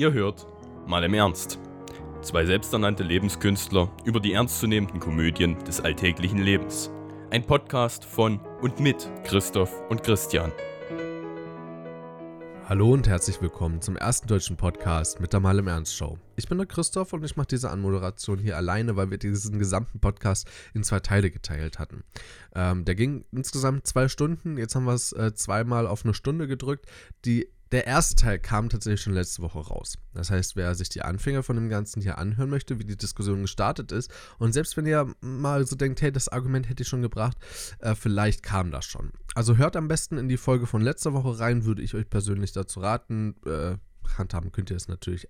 Ihr hört mal im Ernst. Zwei selbsternannte Lebenskünstler über die ernstzunehmenden Komödien des alltäglichen Lebens. Ein Podcast von und mit Christoph und Christian. Hallo und herzlich willkommen zum ersten deutschen Podcast mit der Mal im Ernst Show. Ich bin der Christoph und ich mache diese Anmoderation hier alleine, weil wir diesen gesamten Podcast in zwei Teile geteilt hatten. Ähm, der ging insgesamt zwei Stunden, jetzt haben wir es äh, zweimal auf eine Stunde gedrückt. Die der erste Teil kam tatsächlich schon letzte Woche raus. Das heißt, wer sich die Anfänger von dem Ganzen hier anhören möchte, wie die Diskussion gestartet ist, und selbst wenn ihr mal so denkt, hey, das Argument hätte ich schon gebracht, äh, vielleicht kam das schon. Also hört am besten in die Folge von letzter Woche rein, würde ich euch persönlich dazu raten. Äh, handhaben könnt ihr es natürlich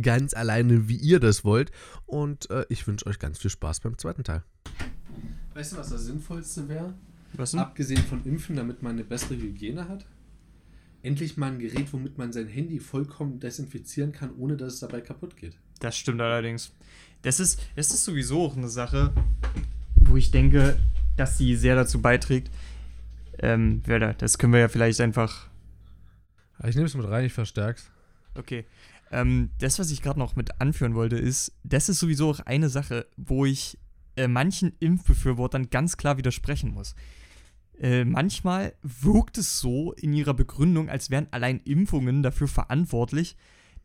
ganz alleine, wie ihr das wollt. Und äh, ich wünsche euch ganz viel Spaß beim zweiten Teil. Weißt du, was das Sinnvollste wäre? Was denn? Abgesehen von Impfen, damit man eine bessere Hygiene hat? Endlich mal ein Gerät, womit man sein Handy vollkommen desinfizieren kann, ohne dass es dabei kaputt geht. Das stimmt allerdings. Das ist, das ist sowieso auch eine Sache, wo ich denke, dass sie sehr dazu beiträgt. Ähm, das können wir ja vielleicht einfach. Ich nehme es mit rein, ich verstärk's. Okay. Ähm, das, was ich gerade noch mit anführen wollte, ist, das ist sowieso auch eine Sache, wo ich äh, manchen Impfbefürwortern ganz klar widersprechen muss. Äh, manchmal wirkt es so in ihrer Begründung, als wären allein Impfungen dafür verantwortlich,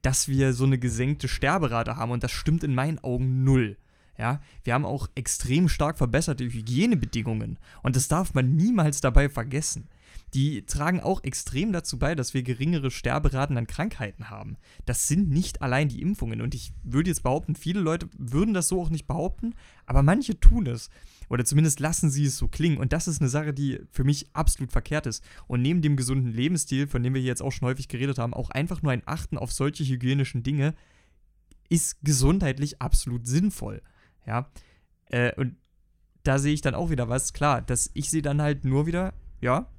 dass wir so eine gesenkte Sterberate haben und das stimmt in meinen Augen null. Ja, wir haben auch extrem stark verbesserte Hygienebedingungen und das darf man niemals dabei vergessen. Die tragen auch extrem dazu bei, dass wir geringere Sterberaten an Krankheiten haben. Das sind nicht allein die Impfungen und ich würde jetzt behaupten, viele Leute würden das so auch nicht behaupten, aber manche tun es. Oder zumindest lassen sie es so klingen. Und das ist eine Sache, die für mich absolut verkehrt ist. Und neben dem gesunden Lebensstil, von dem wir jetzt auch schon häufig geredet haben, auch einfach nur ein Achten auf solche hygienischen Dinge ist gesundheitlich absolut sinnvoll. Ja. Äh, und da sehe ich dann auch wieder was. Klar, dass ich sehe dann halt nur wieder, ja,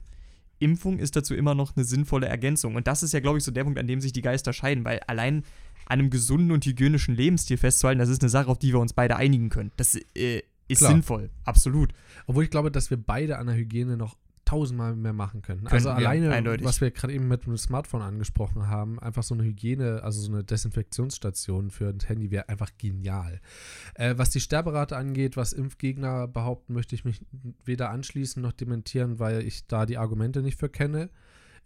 Impfung ist dazu immer noch eine sinnvolle Ergänzung. Und das ist ja, glaube ich, so der Punkt, an dem sich die Geister scheiden, weil allein an einem gesunden und hygienischen Lebensstil festzuhalten, das ist eine Sache, auf die wir uns beide einigen können. Das äh, ist Klar. sinnvoll, absolut. Obwohl ich glaube, dass wir beide an der Hygiene noch tausendmal mehr machen könnten. Können also alleine, eindeutig. was wir gerade eben mit dem Smartphone angesprochen haben, einfach so eine Hygiene, also so eine Desinfektionsstation für ein Handy wäre einfach genial. Äh, was die Sterberate angeht, was Impfgegner behaupten, möchte ich mich weder anschließen noch dementieren, weil ich da die Argumente nicht für kenne.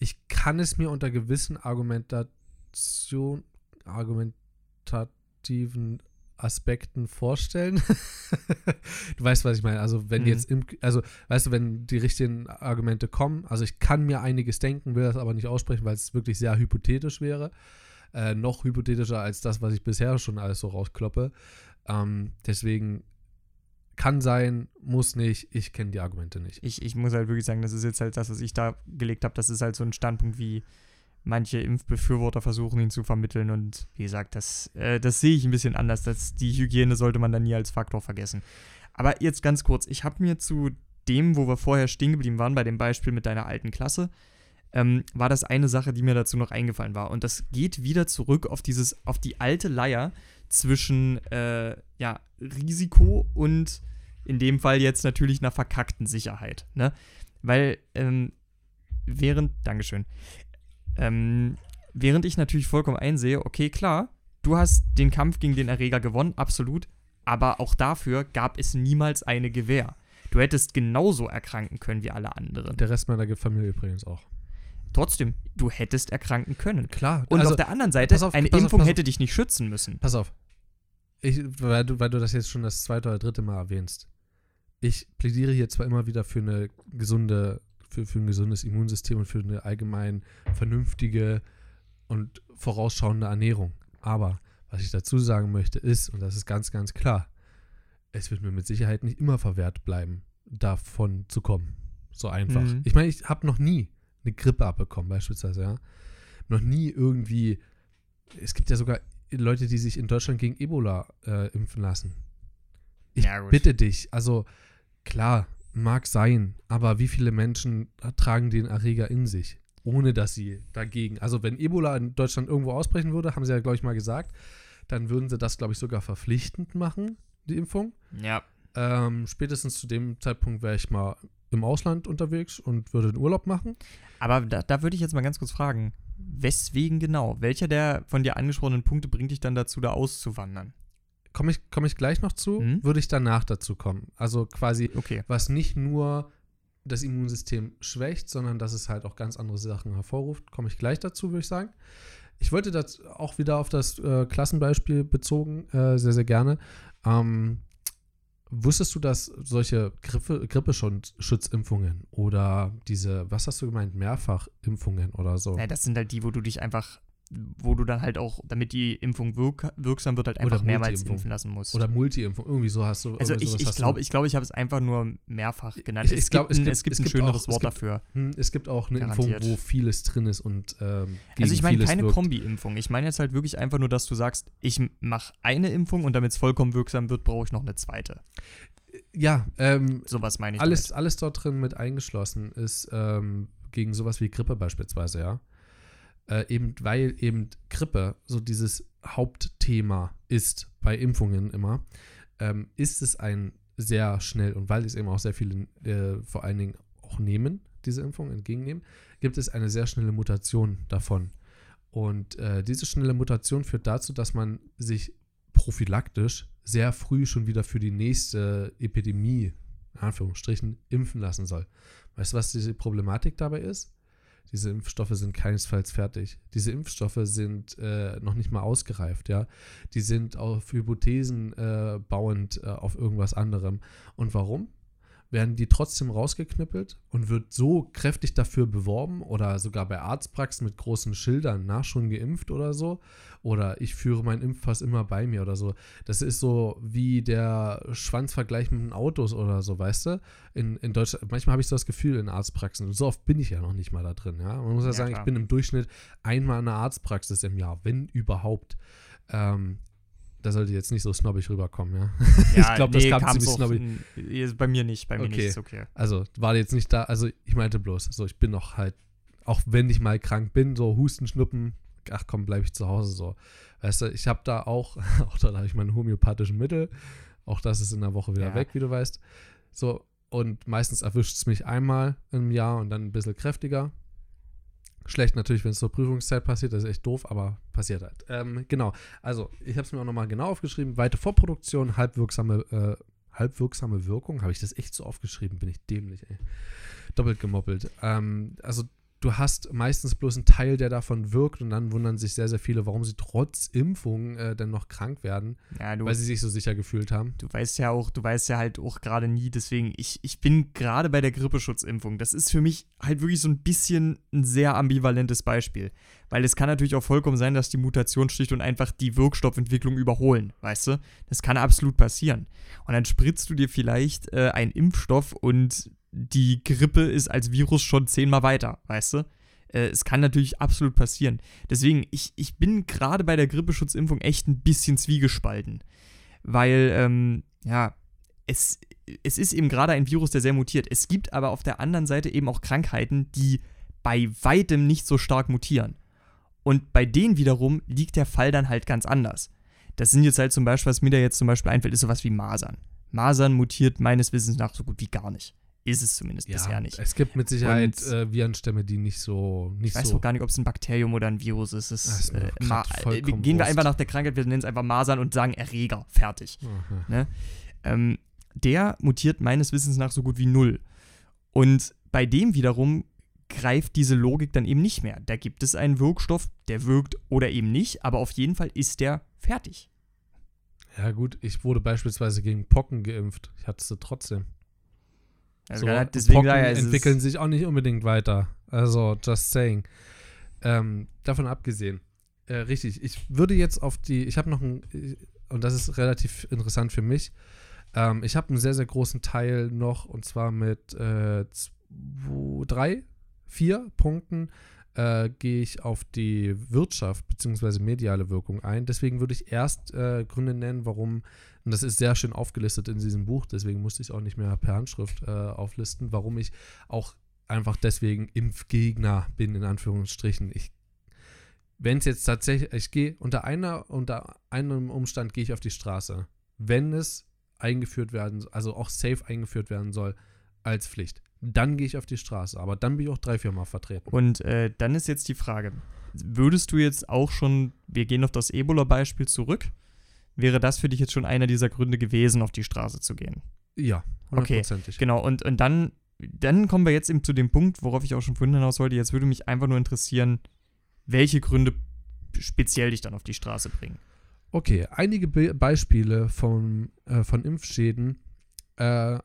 Ich kann es mir unter gewissen Argumentation, argumentativen Aspekten vorstellen. du weißt, was ich meine. Also, wenn mhm. jetzt, im, also, weißt du, wenn die richtigen Argumente kommen, also ich kann mir einiges denken, will das aber nicht aussprechen, weil es wirklich sehr hypothetisch wäre. Äh, noch hypothetischer als das, was ich bisher schon alles so rauskloppe. Ähm, deswegen kann sein, muss nicht. Ich kenne die Argumente nicht. Ich, ich muss halt wirklich sagen, das ist jetzt halt das, was ich da gelegt habe. Das ist halt so ein Standpunkt wie manche Impfbefürworter versuchen, ihn zu vermitteln. Und wie gesagt, das, äh, das sehe ich ein bisschen anders. Das, die Hygiene sollte man dann nie als Faktor vergessen. Aber jetzt ganz kurz, ich habe mir zu dem, wo wir vorher stehen geblieben waren, bei dem Beispiel mit deiner alten Klasse, ähm, war das eine Sache, die mir dazu noch eingefallen war. Und das geht wieder zurück auf dieses, auf die alte Leier zwischen äh, ja, Risiko und in dem Fall jetzt natürlich einer verkackten Sicherheit. Ne? Weil ähm, während, Dankeschön, ähm, während ich natürlich vollkommen einsehe, okay, klar, du hast den Kampf gegen den Erreger gewonnen, absolut, aber auch dafür gab es niemals eine Gewähr. Du hättest genauso erkranken können wie alle anderen. Der Rest meiner Familie übrigens auch. Trotzdem, du hättest erkranken können. Klar. Und also, auf der anderen Seite, auf, eine Impfung auf, hätte dich nicht schützen müssen. Pass auf. Ich, weil, du, weil du das jetzt schon das zweite oder dritte Mal erwähnst. Ich plädiere hier zwar immer wieder für eine gesunde für, für ein gesundes Immunsystem und für eine allgemein vernünftige und vorausschauende Ernährung. Aber was ich dazu sagen möchte ist, und das ist ganz, ganz klar, es wird mir mit Sicherheit nicht immer verwehrt bleiben, davon zu kommen. So einfach. Mhm. Ich meine, ich habe noch nie eine Grippe abbekommen, beispielsweise, ja. Noch nie irgendwie, es gibt ja sogar Leute, die sich in Deutschland gegen Ebola äh, impfen lassen. Ich ja, bitte dich, also klar, Mag sein, aber wie viele Menschen tragen den Erreger in sich, ohne dass sie dagegen. Also, wenn Ebola in Deutschland irgendwo ausbrechen würde, haben sie ja, glaube ich, mal gesagt, dann würden sie das, glaube ich, sogar verpflichtend machen, die Impfung. Ja. Ähm, spätestens zu dem Zeitpunkt wäre ich mal im Ausland unterwegs und würde den Urlaub machen. Aber da, da würde ich jetzt mal ganz kurz fragen, weswegen genau? Welcher der von dir angesprochenen Punkte bringt dich dann dazu, da auszuwandern? Komme ich, komm ich gleich noch zu, Mhm. würde ich danach dazu kommen. Also quasi, Okay. was nicht nur das Immunsystem schwächt, sondern dass es halt auch ganz andere Sachen hervorruft, komme ich gleich dazu, würde ich sagen. Ich wollte das auch wieder auf das äh, Klassenbeispiel bezogen, äh, sehr, sehr gerne. Ähm, wusstest du, dass solche Grippe, Grippeschutzimpfungen oder diese, was hast du gemeint, Mehrfachimpfungen oder so? Ja, das sind halt die, wo du dich einfach, wo du dann halt auch, damit die Impfung wirk wirksam wird, halt einfach mehrmals impfen lassen musst. Oder Multi-Impfung, irgendwie so hast du. also ich, ich glaube, ich, glaub, ich habe es einfach nur mehrfach genannt. Ich- es, ich glaub, gibt es ein, gibt- es gibt es ein schöneres auch- es Wort gibt- dafür. Hm, Es gibt auch eine Impfung, Garantiert. wo vieles drin ist und ähm, Also ich meine keine. Kombi-Impfung. Ich meine jetzt halt wirklich einfach nur, dass du sagst, ich mache eine Impfung und damit es vollkommen wirksam wird, brauche ich noch eine zweite. Ja, ähm, Sowas meine ich alles, alles dort drin mit eingeschlossen ist ähm, gegen sowas wie Grippe beispielsweise, ja. Äh, eben, weil eben Grippe so dieses Hauptthema ist bei Impfungen immer, ähm, ist es ein sehr schnell und weil es eben auch sehr viele äh, vor allen Dingen auch nehmen, diese Impfung entgegennehmen, gibt es eine sehr schnelle Mutation davon. Und äh, diese schnelle Mutation führt dazu, dass man sich prophylaktisch sehr früh schon wieder für die nächste Epidemie, in Anführungsstrichen, impfen lassen soll. Weißt du, was diese Problematik dabei ist? Diese Impfstoffe sind keinesfalls fertig. Diese Impfstoffe sind äh, noch nicht mal ausgereift, ja. Die sind auf Hypothesen äh, bauend äh, auf irgendwas anderem. Und warum? Werden die trotzdem rausgeknüppelt und wird so kräftig dafür beworben oder sogar bei Arztpraxen mit großen Schildern nach schon geimpft oder so. Oder ich führe meinen Impfpass immer bei mir oder so. Das ist so wie der Schwanzvergleich mit den Autos oder so, weißt du? In, in Deutschland, manchmal habe ich so das Gefühl in Arztpraxen, und so oft bin ich ja noch nicht mal da drin, ja. Man muss ja, Ja, sagen, ich klar. bin im Durchschnitt einmal in einer Arztpraxis im Jahr, wenn überhaupt. Ähm, da sollte jetzt nicht so snobbig rüberkommen, ja. ich glaube, das kam ziemlich snobbig. Bei mir nicht, bei mir Okay. nicht, ist okay. Also war jetzt nicht da, also ich meinte bloß, so ich bin noch halt, auch wenn ich mal krank bin, so Husten, Schnuppen, ach komm, bleibe ich zu Hause so. Weißt du, ich habe da auch, auch da habe ich meine homöopathischen Mittel, auch das ist in der Woche wieder Ja. weg, wie du weißt. So, und meistens erwischt es mich einmal im Jahr und dann ein bisschen kräftiger. Schlecht natürlich, wenn es zur Prüfungszeit passiert, das ist echt doof, aber passiert halt. Ähm, genau, also ich habe es mir auch nochmal genau aufgeschrieben. Weite Vorproduktion, halbwirksame, äh, halbwirksame Wirkung. Habe ich das echt so aufgeschrieben? Bin ich dämlich, ey. Doppelt gemoppelt. Ähm, also du hast meistens bloß einen Teil, der davon wirkt und dann wundern sich sehr, sehr viele, warum sie trotz Impfung äh, dann noch krank werden, Ja, du, weil sie sich so sicher gefühlt haben. du weißt ja auch, du weißt ja halt auch gerade nie, deswegen, ich, ich bin gerade bei der Grippeschutzimpfung. Das ist für mich halt wirklich so ein bisschen ein sehr ambivalentes Beispiel. Weil es kann natürlich auch vollkommen sein, dass die Mutation schlicht und einfach die Wirkstoffentwicklung überholen, weißt du? Das kann absolut passieren. Und dann spritzt du dir vielleicht äh, einen Impfstoff und die Grippe ist als Virus schon zehnmal weiter, weißt du? Äh, es kann natürlich absolut passieren. Deswegen, ich, ich bin gerade bei der Grippeschutzimpfung echt ein bisschen zwiegespalten. Weil, ähm, ja, es, es ist eben gerade ein Virus, der sehr mutiert. Es gibt aber auf der anderen Seite eben auch Krankheiten, die bei weitem nicht so stark mutieren. Und bei denen wiederum liegt der Fall dann halt ganz anders. Das sind jetzt halt zum Beispiel, was mir da jetzt zum Beispiel einfällt, ist sowas wie Masern. Masern mutiert meines Wissens nach so gut wie gar nicht. Ist es zumindest bisher nicht. es gibt mit Sicherheit Und- äh, Virenstämme, die nicht so, nicht Ich weiß so. auch gar nicht, ob es ein Bakterium oder ein Virus ist. Es, äh, äh, gehen wir Wurst. einfach nach der Krankheit, wir nennen es einfach Masern und sagen Erreger. Fertig. Aha. Ähm, der mutiert meines Wissens nach so gut wie null. Und bei dem wiederum greift diese Logik dann eben nicht mehr. Da gibt es einen Wirkstoff, der wirkt oder eben nicht, aber auf jeden Fall ist der fertig. Ja, gut, ich wurde beispielsweise gegen Pocken geimpft. Ich hatte sie trotzdem. Also so, gerade deswegen es ist- entwickeln sich auch nicht unbedingt weiter. Also, just saying. Ähm, davon abgesehen. Äh, richtig, ich würde jetzt auf die, ich habe noch ein, und das ist relativ interessant für mich, ähm, ich habe einen sehr, sehr großen Teil noch, und zwar mit äh, zwei, drei, vier Punkten äh, gehe ich auf die Wirtschaft bzw. mediale Wirkung ein. Deswegen würde ich erst äh, Gründe nennen, warum, und das ist sehr schön aufgelistet in diesem Buch, deswegen musste ich es auch nicht mehr per Handschrift äh, auflisten, warum ich auch einfach deswegen Impfgegner bin, in Anführungsstrichen. Ich, wenn es jetzt tatsächlich, ich gehe unter einer, unter einem Umstand gehe ich auf die Straße. Wenn es eingeführt werden, also auch safe eingeführt werden soll, als Pflicht. dann gehe ich auf die Straße. Aber dann bin ich auch drei, vier Mal vertreten. Und äh, dann ist jetzt die Frage, würdest du jetzt auch schon, wir gehen auf das Ebola-Beispiel zurück, wäre das für dich jetzt schon einer dieser Gründe gewesen, auf die Straße zu gehen? Ja, Okay, hundertprozentig. Genau, und, und dann, dann kommen wir jetzt eben zu dem Punkt, worauf ich auch schon vorhin hinaus wollte. Jetzt würde mich einfach nur interessieren, welche Gründe speziell dich dann auf die Straße bringen. Okay, einige Be Beispiele von, äh, von Impfschäden, äh,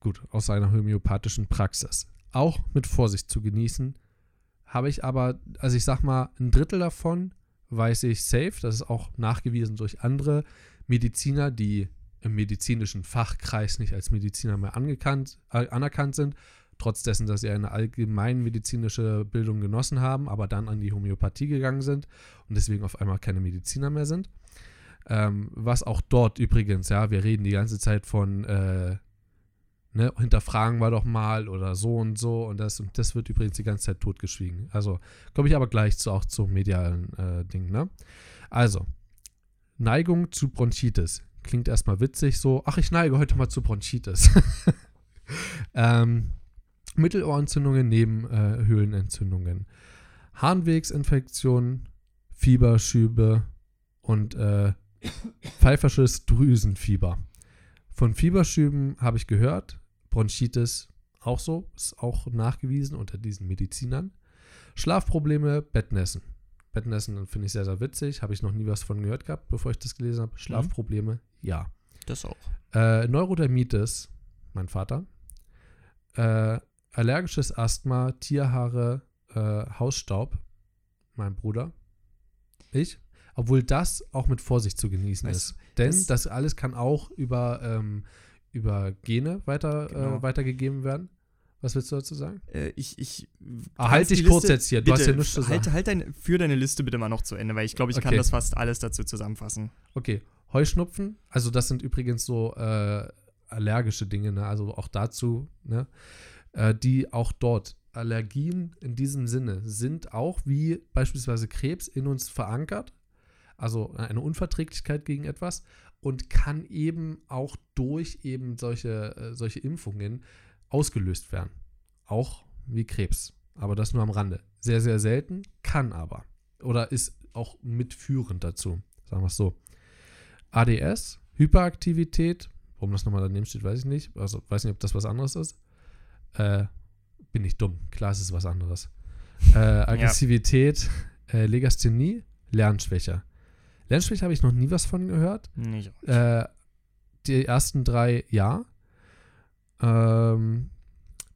gut, aus einer homöopathischen Praxis. Auch mit Vorsicht zu genießen. Habe ich aber, also ich sag mal, ein Drittel davon weiß ich safe. Das ist auch nachgewiesen durch andere Mediziner, die im medizinischen Fachkreis nicht als Mediziner mehr angekannt, äh, anerkannt sind. Trotz dessen, dass sie eine allgemeinmedizinische Bildung genossen haben, aber dann an die Homöopathie gegangen sind und deswegen auf einmal keine Mediziner mehr sind. Ähm, was auch dort übrigens, ja, wir reden die ganze Zeit von, äh, ne, hinterfragen wir doch mal oder so und so und das und das wird übrigens die ganze Zeit totgeschwiegen. Also komme ich aber gleich zu, auch zum medialen äh, Ding, ne? Also, Neigung zu Bronchitis. Klingt erstmal witzig, so, ach, ich neige heute mal zu Bronchitis. ähm, Mittelohrentzündungen, Nebenhöhlenentzündungen, Harnwegsinfektionen, Fieberschübe und äh, pfeifersches Drüsenfieber. Von Fieberschüben habe ich gehört, Bronchitis auch so, ist auch nachgewiesen unter diesen Medizinern. Schlafprobleme, Bettnässen. Bettnässen finde ich sehr, sehr witzig, habe ich noch nie was von gehört gehabt, bevor ich das gelesen habe. Schlafprobleme, ja. Das auch. Äh, Neurodermitis, mein Vater. Äh, allergisches Asthma, Tierhaare, äh, Hausstaub, mein Bruder. Ich. Obwohl das auch mit Vorsicht zu genießen Weißt ist. Denn das- das, alles kann auch über, ähm, über Gene weiter, Genau. äh, weitergegeben werden. Was willst du dazu sagen? Äh, ich, ich. Ah, halt dich kurz Liste- jetzt hier, du bitte, hast ja nichts zu halt, sagen. halt dein, für deine Liste bitte mal noch zu Ende, weil ich glaube, ich kann Okay. das fast alles dazu zusammenfassen. Okay, Heuschnupfen, also das sind übrigens so äh, allergische Dinge, ne? also auch dazu, ne? äh, die auch dort, Allergien in diesem Sinne, sind auch wie beispielsweise Krebs in uns verankert, also eine Unverträglichkeit gegen etwas und kann eben auch durch eben solche, äh, solche Impfungen ausgelöst werden. Auch wie Krebs, aber das nur am Rande. Sehr, sehr selten, kann aber. Oder ist auch mitführend dazu, sagen wir es so. ADS, Hyperaktivität, warum das nochmal daneben steht, weiß ich nicht. Also weiß nicht, ob das was anderes ist. Äh, bin ich dumm. Klar, es ist was anderes. Äh, Aggressivität, äh, Legasthenie, Lernschwäche. Lernschwäche habe ich noch nie was von gehört. Nicht. Äh, die ersten drei ja. Ähm,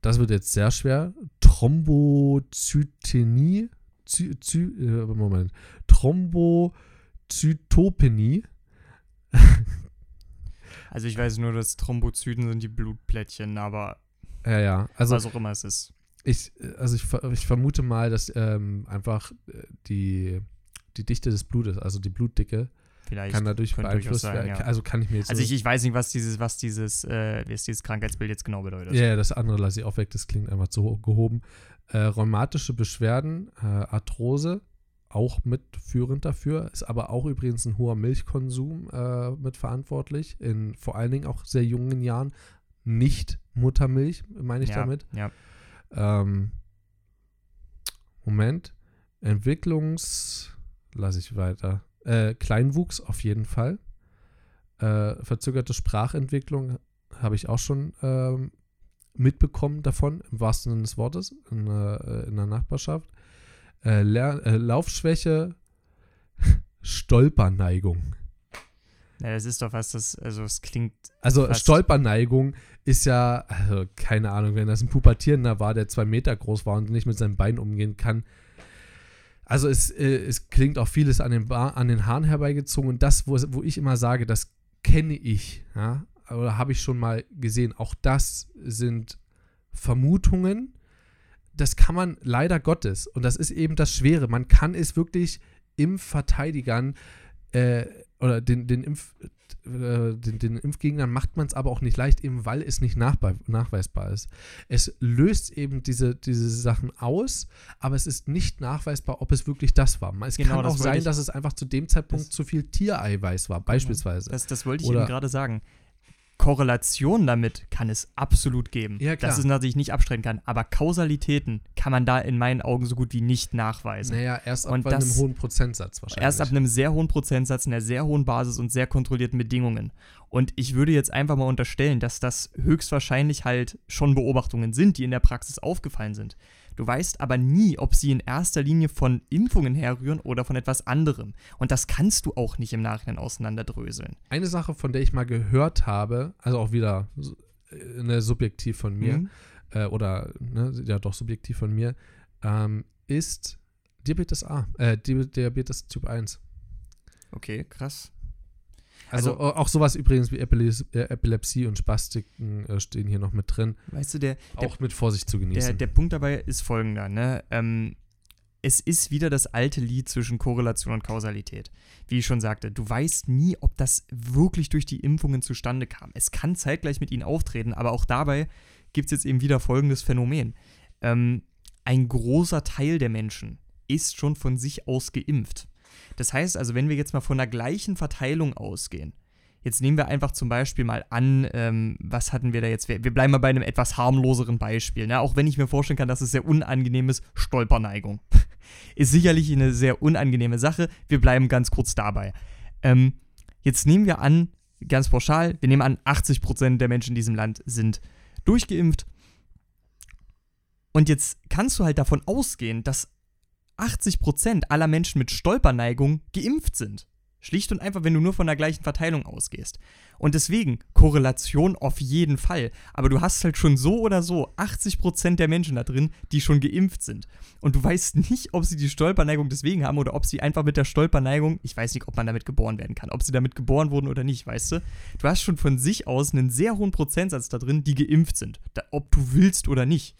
das wird jetzt sehr schwer. Thrombozytenie. Zy, zy, äh, Moment. Thrombozytopenie. Also ich weiß nur, dass Thrombozyten sind die Blutplättchen, aber Ja, ja. Also was auch immer es ist. ich, also ich, ich vermute mal, dass ähm, einfach äh, die, die Dichte des Blutes, also die Blutdicke, Vielleicht. kann dadurch beeinflusst sein, werden. ja. Also kann ich mir jetzt Also so- ich, ich weiß nicht, was dieses, was dieses, äh, was dieses Krankheitsbild jetzt genau bedeutet. Ja, ja, das andere lasse ich auch weg, das klingt einfach zu gehoben. Äh, rheumatische Beschwerden, äh, Arthrose, auch mitführend dafür, ist aber auch übrigens ein hoher Milchkonsum äh, mit verantwortlich, in vor allen Dingen auch sehr jungen Jahren. Nicht Muttermilch, meine ich ja, damit. Ja. Ähm, Moment. Entwicklungs. Lasse ich weiter. Äh, Kleinwuchs auf jeden Fall. Äh, verzögerte Sprachentwicklung habe ich auch schon ähm, mitbekommen davon, im wahrsten Sinne des Wortes, in, äh, in der Nachbarschaft. Äh, äh, Laufschwäche, Stolperneigung. ja. Das ist doch was, das, also es klingt. Also. Stolperneigung ist ja, also keine Ahnung, wenn das ein Pubertierender war, der zwei Meter groß war und nicht mit seinen Beinen umgehen kann. Also es, äh, es klingt auch vieles an den, an den Haaren herbeigezogen und das, wo, wo ich immer sage, das kenne ich, ja, oder habe ich schon mal gesehen. Auch das sind Vermutungen. Das kann man leider Gottes, und das ist eben das Schwere, man kann es wirklich Impfverteidigern äh, oder den, den, Impf, äh, den, den Impfgegnern macht man es aber auch nicht leicht, eben weil es nicht nachweisbar ist. Es löst eben diese, diese Sachen aus, aber es ist nicht nachweisbar, ob es wirklich das war. Es Genau, kann auch sein, dass es einfach zu dem Zeitpunkt Das- zu viel Tiereiweiß war, beispielsweise. Das, das wollte ich Oder- eben gerade sagen. Korrelation damit kann es absolut geben. Ja, klar. Das ist natürlich nicht abstreiten kann. Aber Kausalitäten kann man da in meinen Augen so gut wie nicht nachweisen. Naja, erst ab Und bei einem das- hohen Prozentsatz wahrscheinlich. Erst ab einem sehr hohen Prozentsatz, einer sehr hohen Basis und sehr kontrollierten Bedingungen. Und ich würde jetzt einfach mal unterstellen, dass das höchstwahrscheinlich halt schon Beobachtungen sind, die in der Praxis aufgefallen sind. Du weißt aber nie, ob sie in erster Linie von Impfungen herrühren oder von etwas anderem. Und das kannst du auch nicht im Nachhinein auseinanderdröseln. Eine Sache, von der ich mal gehört habe, also auch wieder äh, ne, subjektiv von mir, Mhm. äh, oder ne, ja doch subjektiv von mir, ähm, ist Diabetes A, äh, Di- Diabetes Typ 1. Okay, krass. Also, Also- auch sowas übrigens wie Epilepsie, äh, Epilepsie und Spastiken äh, stehen hier noch mit drin. Weißt du, der, der Auch mit Vorsicht zu Der, genießen. der Punkt dabei ist folgender, ne? Ähm, es ist wieder das alte Lied zwischen Korrelation und Kausalität. Wie ich schon sagte, du weißt nie, ob das wirklich durch die Impfungen zustande kam. Es kann zeitgleich mit ihnen auftreten, aber auch dabei gibt es jetzt eben wieder folgendes Phänomen. Ähm, ein großer Teil der Menschen ist schon von sich aus geimpft. Das heißt also, wenn wir jetzt mal von der gleichen Verteilung ausgehen, Jetzt nehmen wir einfach zum Beispiel mal an, ähm, was hatten wir da jetzt? Wir, bleiben mal bei einem etwas harmloseren Beispiel. Ne? Auch wenn ich mir vorstellen kann, dass es sehr unangenehm ist, Stolperneigung. ist sicherlich eine sehr unangenehme Sache. Wir bleiben ganz kurz dabei. Ähm, jetzt nehmen wir an, ganz pauschal, wir nehmen an, 80% der Menschen in diesem Land sind durchgeimpft. Und jetzt kannst du halt davon ausgehen, dass 80% aller Menschen mit Stolperneigung geimpft sind. Schlicht und einfach, wenn du nur von der gleichen Verteilung ausgehst. Und deswegen, Korrelation auf jeden Fall. Aber du hast halt schon so oder so 80% der Menschen da drin, die schon geimpft sind. Und du weißt nicht, ob sie die Stolperneigung deswegen haben oder ob sie einfach mit der Stolperneigung, ich weiß nicht, ob man damit geboren werden kann, ob sie damit geboren wurden oder nicht, weißt du? Du hast schon von sich aus einen sehr hohen Prozentsatz da drin, die geimpft sind. Da, ob du willst oder nicht.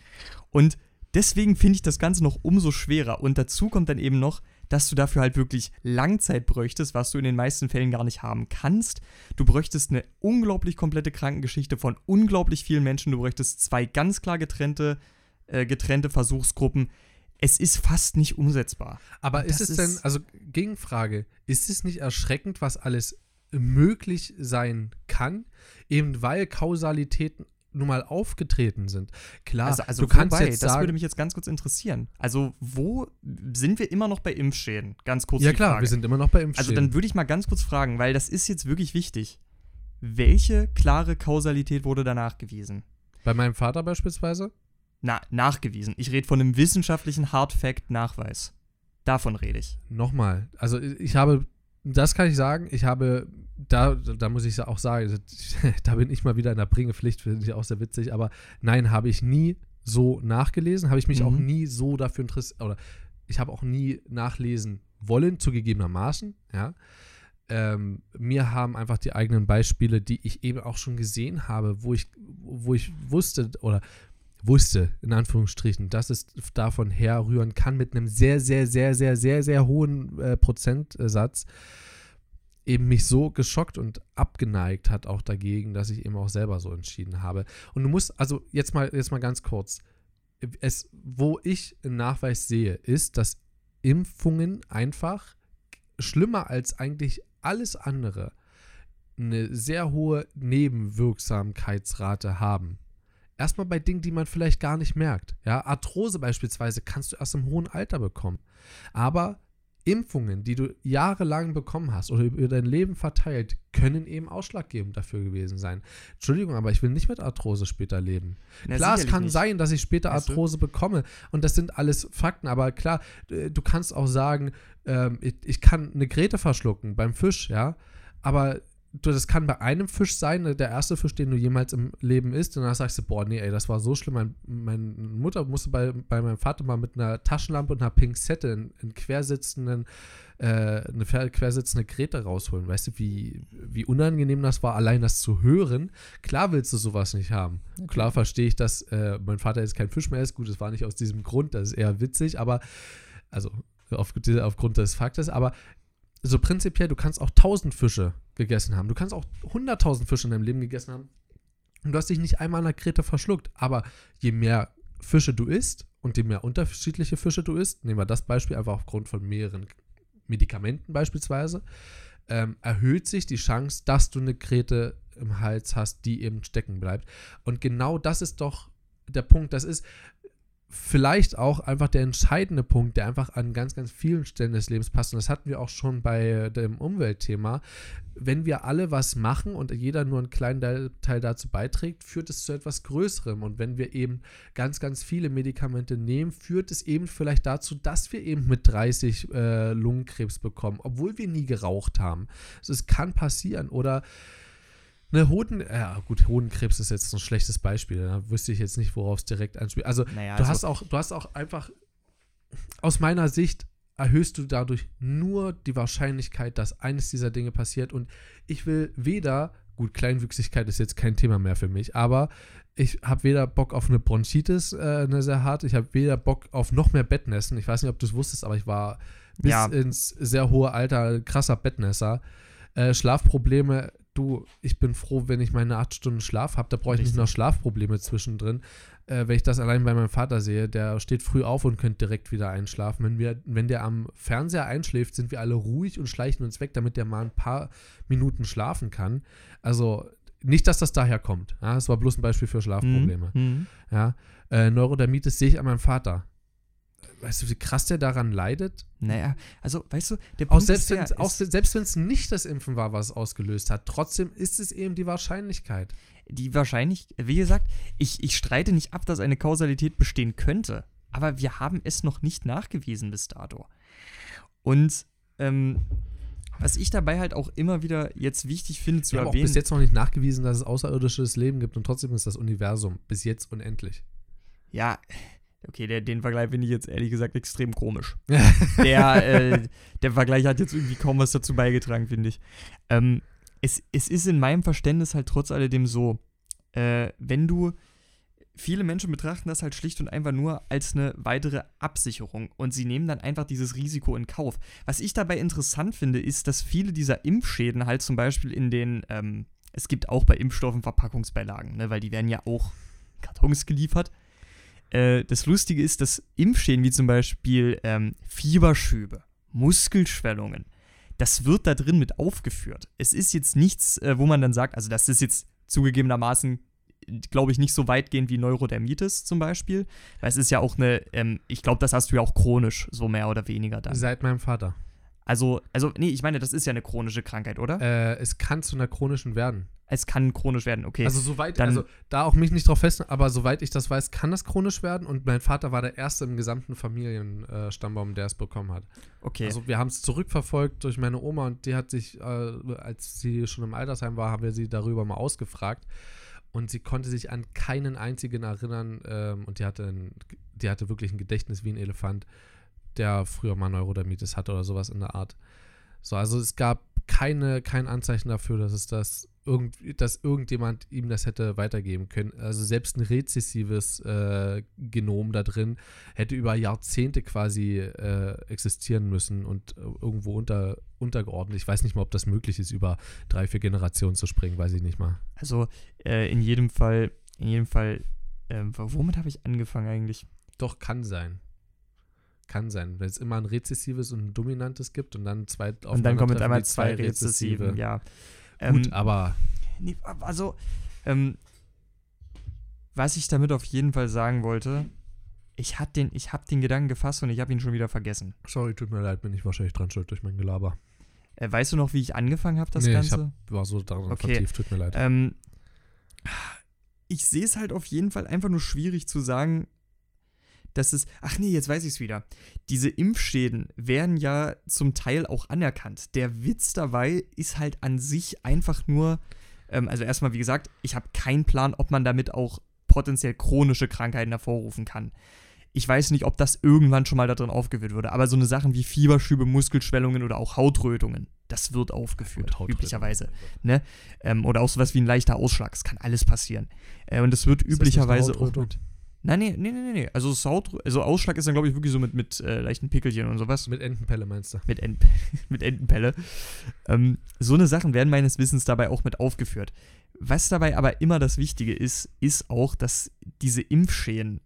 Und deswegen finde ich das Ganze noch umso schwerer. Und dazu kommt dann eben noch, dass du dafür halt wirklich Langzeit bräuchtest, was du in den meisten Fällen gar nicht haben kannst. Du bräuchtest eine unglaublich komplette Krankengeschichte von unglaublich vielen Menschen. Du bräuchtest zwei ganz klar getrennte, äh, getrennte Versuchsgruppen. Es ist fast nicht umsetzbar. Aber ist es denn, ist- also Gegenfrage, ist es nicht erschreckend, was alles möglich sein kann, eben weil Kausalitäten nun mal aufgetreten sind? Klar, also, also du kannst wobei, jetzt das sagen, würde mich jetzt ganz kurz interessieren. Also, wo sind wir immer noch bei Impfschäden? Ganz kurz ja klar, Frage. wir sind immer noch bei Also Impfschäden. dann würde ich mal ganz kurz fragen, weil das ist jetzt wirklich wichtig. Welche klare Kausalität wurde da nachgewiesen? bei meinem Vater beispielsweise? Na, nachgewiesen. Ich rede von einem wissenschaftlichen Hard-Fact-Nachweis. Davon rede ich. Nochmal, also ich habe, das kann ich sagen, ich habe, da, da muss ich auch sagen, da bin ich mal wieder in der Bringepflicht, finde ich auch sehr witzig, aber nein, habe ich nie so nachgelesen, habe ich mich Mhm. auch nie so dafür interessiert, oder ich habe auch nie nachlesen wollen, zugegebenermaßen, ja. Ähm, mir haben einfach die eigenen Beispiele, die ich eben auch schon gesehen habe, wo ich, wo ich wusste oder wusste, in Anführungsstrichen, dass es davon herrühren kann mit einem sehr, sehr, sehr, sehr, sehr, sehr hohen äh, Prozentsatz, eben mich so geschockt und abgeneigt hat auch dagegen, dass ich eben auch selber so entschieden habe. Und du musst, also jetzt mal, jetzt mal ganz kurz, es, wo ich einen Nachweis sehe, ist, dass Impfungen einfach schlimmer als eigentlich alles andere eine sehr hohe Nebenwirksamkeitsrate haben. Erstmal bei Dingen, die man vielleicht gar nicht merkt. Ja, Arthrose beispielsweise kannst du erst im hohen Alter bekommen. Aber Impfungen, die du jahrelang bekommen hast oder über dein Leben verteilt, können eben ausschlaggebend dafür gewesen sein. Entschuldigung, aber ich will nicht mit Arthrose später leben. Na, klar, es kann nicht. sein, dass ich später Weißt du? Arthrose bekomme und das sind alles Fakten, aber klar, äh, du kannst auch sagen, ähm, ich, ich kann eine Grete verschlucken beim Fisch, ja, aber du, das kann bei einem Fisch sein, ne, der erste Fisch, den du jemals im Leben isst, und dann sagst du, boah, nee, ey, das war so schlimm. Mein, meine Mutter musste bei, bei meinem Vater mal mit einer Taschenlampe und einer Pinzette in, in quersitzenden, äh, eine quersitzende Grete rausholen. Weißt du, wie, wie unangenehm das war, allein das zu hören? Klar willst du sowas nicht haben. Klar verstehe ich, dass äh, mein Vater jetzt kein Fisch mehr ist. Gut, es war nicht aus diesem Grund, das ist eher witzig, aber also auf, aufgrund des Faktes, aber so prinzipiell, du kannst auch 1000 Fische gegessen haben. Du kannst auch 100.000 Fische in deinem Leben gegessen haben. Und du hast dich nicht einmal an der Krete verschluckt. Aber je mehr Fische du isst und je mehr unterschiedliche Fische du isst, nehmen wir das Beispiel einfach aufgrund von mehreren Medikamenten beispielsweise, ähm, erhöht sich die Chance, dass du eine Krete im Hals hast, die eben stecken bleibt. Und genau das ist doch der Punkt. Das ist vielleicht auch einfach der entscheidende Punkt, der einfach an ganz, ganz vielen Stellen des Lebens passt. Und das hatten wir auch schon bei dem Umweltthema. Wenn wir alle was machen und jeder nur einen kleinen Teil dazu beiträgt, führt es zu etwas Größerem. Und wenn wir eben ganz, ganz viele Medikamente nehmen, führt es eben vielleicht dazu, dass wir eben mit 30 äh, Lungenkrebs bekommen, obwohl wir nie geraucht haben. Also es kann passieren. Oder Ne, Hoden, ja gut, Hodenkrebs ist jetzt ein schlechtes Beispiel. Da wüsste ich jetzt nicht, worauf es direkt anspielt. Also, naja, du also hast auch, du hast auch einfach, aus meiner Sicht erhöhst du dadurch nur die Wahrscheinlichkeit, dass eines dieser Dinge passiert. Und ich will weder, gut, Kleinwüchsigkeit ist jetzt kein Thema mehr für mich, aber ich habe weder Bock auf eine Bronchitis, äh, eine sehr hart, ich habe weder Bock auf noch mehr Bettnässen. Ich weiß nicht, ob du es wusstest, aber ich war bis ja. ins sehr hohe Alter krasser Bettnässer. Äh, Schlafprobleme du, ich bin froh, wenn ich meine acht Stunden Schlaf habe. Da brauche ich Richtig. nicht noch Schlafprobleme zwischendrin. Äh, wenn ich das allein bei meinem Vater sehe, der steht früh auf und könnte direkt wieder einschlafen. Wenn, wir, wenn der am Fernseher einschläft, sind wir alle ruhig und schleichen uns weg, damit der mal ein paar Minuten schlafen kann. Also nicht, dass das daher kommt. Ja, das war bloß ein Beispiel für Schlafprobleme. Mhm. Ja, äh, Neurodermitis sehe ich an meinem Vater weißt du, wie krass der daran leidet? Naja, also, weißt du, der Punkt auch selbst, ist, ja, auch selbst wenn es nicht das Impfen war, was es ausgelöst hat, trotzdem ist es eben die Wahrscheinlichkeit. Die Wahrscheinlichkeit, wie gesagt, ich, ich streite nicht ab, dass eine Kausalität bestehen könnte, aber wir haben es noch nicht nachgewiesen bis dato. Und ähm, was ich dabei halt auch immer wieder jetzt wichtig finde zu wir erwähnen. Haben auch bis jetzt noch nicht nachgewiesen, dass es außerirdisches Leben gibt und trotzdem ist das Universum bis jetzt unendlich. Ja, Okay, der, den Vergleich finde ich jetzt ehrlich gesagt extrem komisch. der, äh, der Vergleich hat jetzt irgendwie kaum was dazu beigetragen, finde ich. Ähm, es, es ist in meinem Verständnis halt trotz alledem so, äh, wenn du viele Menschen betrachten das halt schlicht und einfach nur als eine weitere Absicherung und sie nehmen dann einfach dieses Risiko in Kauf. Was ich dabei interessant finde, ist, dass viele dieser Impfschäden halt zum Beispiel in den, ähm, es gibt auch bei Impfstoffen Verpackungsbeilagen, ne, weil die werden ja auch Kartons geliefert äh, das Lustige ist, dass Impfschäden wie zum Beispiel ähm, Fieberschübe, Muskelschwellungen, das wird da drin mit aufgeführt. Es ist jetzt nichts, äh, wo man dann sagt, also das ist jetzt zugegebenermaßen, glaube ich, nicht so weitgehend wie Neurodermitis zum Beispiel. Weil es ist ja auch eine, ähm, ich glaube, das hast du ja auch chronisch, so mehr oder weniger dann. Seit meinem Vater. Also, also, nee, ich meine, das ist ja eine chronische Krankheit, oder? Äh, es kann zu einer chronischen werden. Es kann chronisch werden, okay. Also soweit, Dann, also da auch mich nicht drauf fest, aber soweit ich das weiß, kann das chronisch werden und mein Vater war der erste im gesamten Familienstammbaum, der es bekommen hat. Okay. Also wir haben es zurückverfolgt durch meine Oma und die hat sich, äh, als sie schon im Altersheim war, haben wir sie darüber mal ausgefragt und sie konnte sich an keinen einzigen erinnern ähm, und die hatte, ein, die hatte wirklich ein Gedächtnis wie ein Elefant, der früher mal Neurodermitis hatte oder sowas in der Art. So, also es gab keine, kein Anzeichen dafür, dass es das irgend, dass irgendjemand ihm das hätte weitergeben können. Also selbst ein rezessives äh, Genom da drin hätte über Jahrzehnte quasi äh, existieren müssen und äh, irgendwo unter, untergeordnet. Ich weiß nicht mal, ob das möglich ist, über drei, vier Generationen zu springen, weiß ich nicht mal. Also äh, in jedem Fall, in jedem Fall, ähm, womit habe ich angefangen eigentlich? Doch, kann sein. Kann sein, wenn es immer ein rezessives und ein dominantes gibt und dann zwei Und dann kommen mit einmal zwei rezessive, ja. Gut, ähm, aber. Nee, also, ähm, was ich damit auf jeden Fall sagen wollte, ich habe den, hab den Gedanken gefasst und ich habe ihn schon wieder vergessen. Sorry, tut mir leid, bin ich wahrscheinlich dran schuld durch mein Gelaber. Äh, weißt du noch, wie ich angefangen habe, das nee, Ganze? Ich hab, war so daran okay. vertieft, tut mir leid. Ähm, ich sehe es halt auf jeden Fall einfach nur schwierig zu sagen, dass es, ach nee, jetzt weiß ich es wieder. Diese Impfschäden werden ja zum Teil auch anerkannt. Der Witz dabei ist halt an sich einfach nur, ähm, also erstmal, wie gesagt, ich habe keinen Plan, ob man damit auch potenziell chronische Krankheiten hervorrufen kann. Ich weiß nicht, ob das irgendwann schon mal da drin aufgeführt wurde, aber so eine Sachen wie Fieberschübe, Muskelschwellungen oder auch Hautrötungen, das wird aufgeführt, Gut, üblicherweise. Ne? Ähm, oder auch sowas wie ein leichter Ausschlag, das kann alles passieren. Äh, und das wird das üblicherweise auch mit, Nein, nee, nee, nee, nee. Also, Saut, also Ausschlag ist dann, glaube ich, wirklich so mit, mit äh, leichten Pickelchen und sowas. Mit Entenpelle meinst du? Mit, Ent mit Entenpelle. Ähm, so eine Sachen werden meines Wissens dabei auch mit aufgeführt. Was dabei aber immer das Wichtige ist, ist auch, dass diese Impfschäden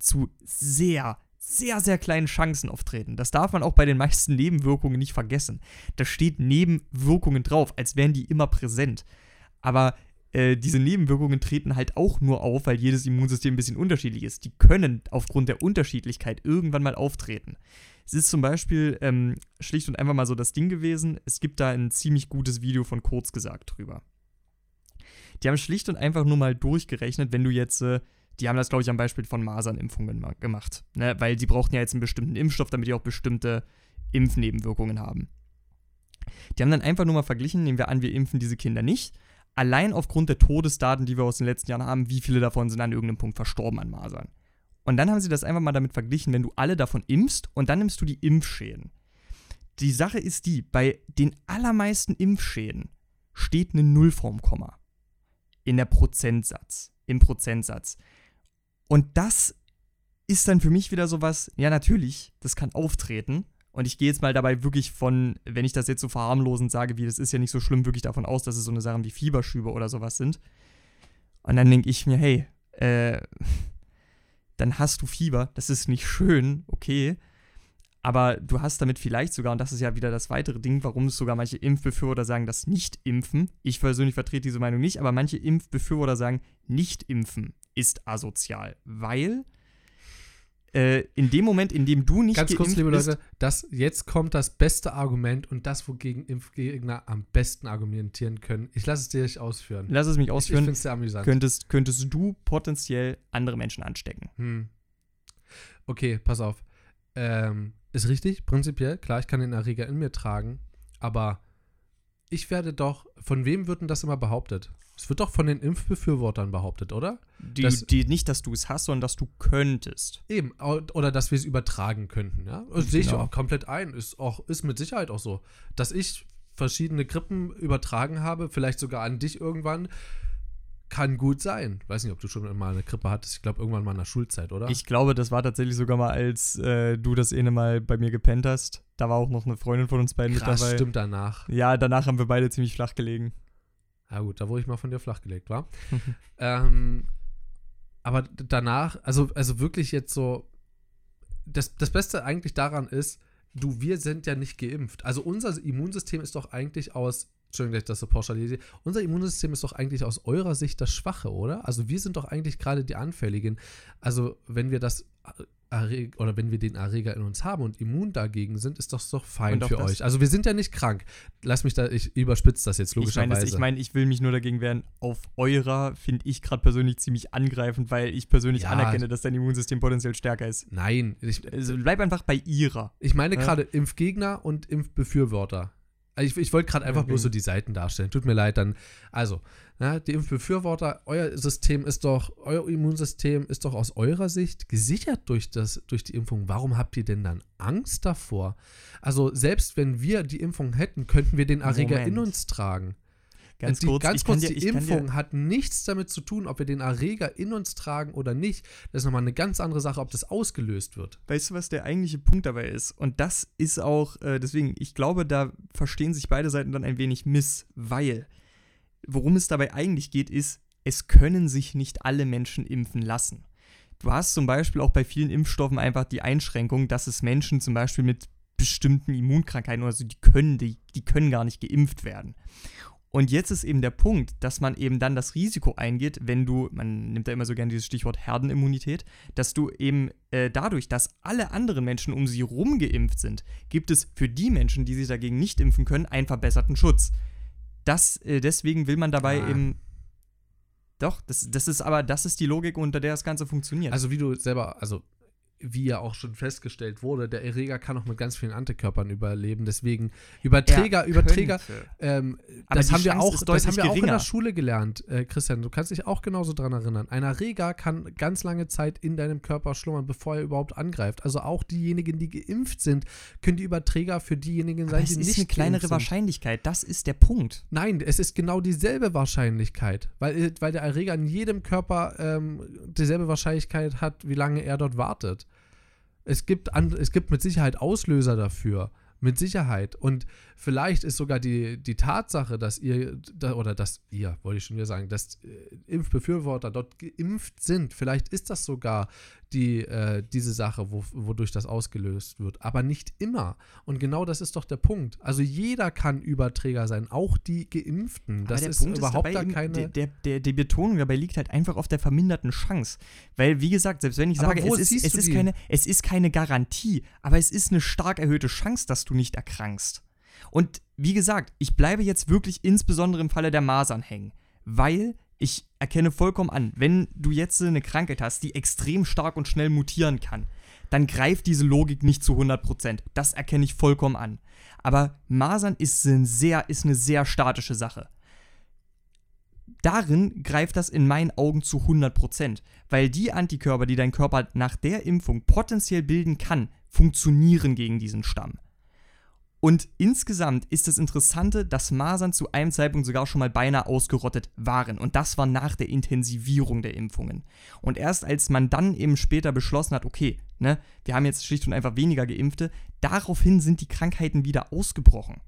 zu sehr, sehr, sehr kleinen Chancen auftreten. Das darf man auch bei den meisten Nebenwirkungen nicht vergessen. Da steht Nebenwirkungen drauf, als wären die immer präsent. Aber äh, diese Nebenwirkungen treten halt auch nur auf, weil jedes Immunsystem ein bisschen unterschiedlich ist. Die können aufgrund der Unterschiedlichkeit irgendwann mal auftreten. Es ist zum Beispiel ähm, schlicht und einfach mal so das Ding gewesen, es gibt da ein ziemlich gutes Video von Kurz gesagt drüber. Die haben schlicht und einfach nur mal durchgerechnet, wenn du jetzt, äh, die haben das, glaube ich, am Beispiel von Masernimpfungen gemacht, ne? weil sie brauchten ja jetzt einen bestimmten Impfstoff, damit die auch bestimmte Impfnebenwirkungen haben. Die haben dann einfach nur mal verglichen, nehmen wir an, wir impfen diese Kinder nicht. Allein aufgrund der Todesdaten, die wir aus den letzten Jahren haben, wie viele davon sind an irgendeinem Punkt verstorben an Masern. Und dann haben sie das einfach mal damit verglichen, wenn du alle davon impfst und dann nimmst du die Impfschäden. Die Sache ist die, bei den allermeisten Impfschäden steht eine Null vorm Komma. In der Prozentsatz. Im Prozentsatz. Und das ist dann für mich wieder sowas, ja, natürlich, das kann auftreten. Und ich gehe jetzt mal dabei wirklich von, wenn ich das jetzt so verharmlosend sage, wie das ist ja nicht so schlimm, wirklich davon aus, dass es so eine Sachen wie Fieberschübe oder sowas sind. Und dann denke ich mir, hey, äh, dann hast du Fieber, das ist nicht schön, okay. Aber du hast damit vielleicht sogar, und das ist ja wieder das weitere Ding, warum es sogar manche Impfbefürworter sagen, dass nicht impfen. Ich persönlich vertrete diese Meinung nicht, aber manche Impfbefürworter sagen, nicht impfen ist asozial, weil äh, in dem Moment, in dem du nicht Ganz kurz, geimpft liebe bist, Leute, das, jetzt kommt das beste Argument und das, wogegen Impfgegner am besten argumentieren können. Ich lasse es dir nicht ausführen. lass es mich ich ich ausführen, finde es sehr amüsant. könntest, könntest du potenziell andere Menschen anstecken. Hm. Okay, pass auf. Ähm, ist richtig, prinzipiell. Klar, ich kann den Erreger in mir tragen, aber ich werde doch. Von wem wird denn das immer behauptet? Es wird doch von den Impfbefürwortern behauptet, oder? Die, Das- die, nicht, dass du es hast, sondern dass du könntest. Eben, oder dass wir es übertragen könnten, ja? Das sehe ich Genau. auch komplett ein. Ist, auch, ist mit Sicherheit auch so. Dass ich verschiedene Grippen übertragen habe, vielleicht sogar an dich irgendwann, kann gut sein. Weiß nicht, ob du schon mal eine Grippe hattest. Ich glaube, irgendwann mal in der Schulzeit, oder? Ich glaube, das war tatsächlich sogar mal, als äh, du das eine Mal bei mir gepennt hast. Da war auch noch eine Freundin von uns beiden Krass, mit dabei. stimmt danach. Ja, danach haben wir beide ziemlich flach gelegen. Ja gut, da wurde ich mal von dir flachgelegt, war. ähm, aber danach, also, also wirklich jetzt so, das, das Beste eigentlich daran ist, du, wir sind ja nicht geimpft. Also unser Immunsystem ist doch eigentlich aus, Entschuldigung, dass ich das so pauschalisiere, unser Immunsystem ist doch eigentlich aus eurer Sicht das Schwache, oder? Also wir sind doch eigentlich gerade die Anfälligen. Also wenn wir das Erreg oder wenn wir den Erreger in uns haben und immun dagegen sind, ist das doch fein für euch. Also wir sind ja nicht krank. Lass mich da, ich überspitze das jetzt Ich meine, logischerweise. ich, mein, ich will mich nur dagegen wehren. Auf eurer finde ich gerade persönlich ziemlich angreifend, weil ich persönlich Ja. anerkenne, dass dein Immunsystem potenziell stärker ist. Nein, ich, Also bleib einfach bei ihrer. Ich meine Ja. gerade Impfgegner und Impfbefürworter. Also Ich, ich wollte gerade einfach bloß so die Seiten darstellen. Tut mir leid, dann. Also, na, die Impfbefürworter, euer System ist doch, euer Immunsystem ist doch aus eurer Sicht gesichert durch, das, durch die Impfung. Warum habt ihr denn dann Angst davor? Also, selbst wenn wir die Impfung hätten, könnten wir den Erreger in Moment. uns tragen. Ganz die, kurz, ganz kurz dir- die dir- Impfung hat nichts damit zu tun, ob wir den Erreger in uns tragen oder nicht. Das ist nochmal eine ganz andere Sache, ob das ausgelöst wird. Weißt du, was der eigentliche Punkt dabei ist? Und das ist auch, äh, deswegen, ich glaube, da verstehen sich beide Seiten dann ein wenig miss, weil worum es dabei eigentlich geht, ist, es können sich nicht alle Menschen impfen lassen. Du hast zum Beispiel auch bei vielen Impfstoffen einfach die Einschränkung, dass es Menschen zum Beispiel mit bestimmten Immunkrankheiten oder so, die können, die, die können gar nicht geimpft werden. Und jetzt ist eben der Punkt, dass man eben dann das Risiko eingeht, wenn du, man nimmt da immer so gerne dieses Stichwort Herdenimmunität, dass du eben äh, dadurch, dass alle anderen Menschen um sie rum geimpft sind, gibt es für die Menschen, die sich dagegen nicht impfen können, einen verbesserten Schutz. Das, äh, deswegen will man dabei Ah. eben. Doch, das, das ist aber, das ist die Logik, unter der das Ganze funktioniert. Also wie du selber, also wie ja auch schon festgestellt wurde, der Erreger kann auch mit ganz vielen Antikörpern überleben. Deswegen Überträger, Er Überträger, ähm, das haben wir auch, ist das haben wir auch in geringer. der Schule gelernt, äh, Christian. Du kannst dich auch genauso dran erinnern. Ein Erreger kann ganz lange Zeit in deinem Körper schlummern, bevor er überhaupt angreift. Also auch diejenigen, die geimpft sind, können die Überträger für diejenigen sein, Aber es die ist nicht eine kleinere geimpft sind. Wahrscheinlichkeit. Das ist der Punkt. Nein, es ist genau dieselbe Wahrscheinlichkeit, weil, äh, weil der Erreger in jedem Körper ähm, dieselbe Wahrscheinlichkeit hat, wie lange er dort wartet. Es gibt, es gibt mit Sicherheit Auslöser dafür. Mit Sicherheit. Und vielleicht ist sogar die, die Tatsache, dass ihr, oder dass ihr, wollte ich schon wieder sagen, dass äh, Impfbefürworter dort geimpft sind, vielleicht ist das sogar die, äh, diese Sache, wo, wodurch das ausgelöst wird. Aber nicht immer. Und genau das ist doch der Punkt. Also jeder kann Überträger sein, auch die Geimpften. Aber Das ist Punkt überhaupt dabei da eben, keine. Der, der, der, die Betonung dabei liegt halt einfach auf der verminderten Chance. Weil, wie gesagt, selbst wenn ich Aber sage, es ist, es, ist keine, es ist keine Garantie, aber es ist eine stark erhöhte Chance, dass du nicht erkrankst. Und wie gesagt, ich bleibe jetzt wirklich insbesondere im Falle der Masern hängen, weil ich erkenne vollkommen an, wenn du jetzt eine Krankheit hast, die extrem stark und schnell mutieren kann, dann greift diese Logik nicht zu 100%. Das erkenne ich vollkommen an. Aber Masern ist, ein sehr, ist eine sehr statische Sache. Darin greift das in meinen Augen zu 100%, weil die Antikörper, die dein Körper nach der Impfung potenziell bilden kann, funktionieren gegen diesen Stamm. Und insgesamt ist das Interessante, dass Masern zu einem Zeitpunkt sogar schon mal beinahe ausgerottet waren. Und das war nach der Intensivierung der Impfungen. Und erst als man dann eben später beschlossen hat, okay, ne, wir haben jetzt schlicht und einfach weniger Geimpfte, daraufhin sind die Krankheiten wieder ausgebrochen.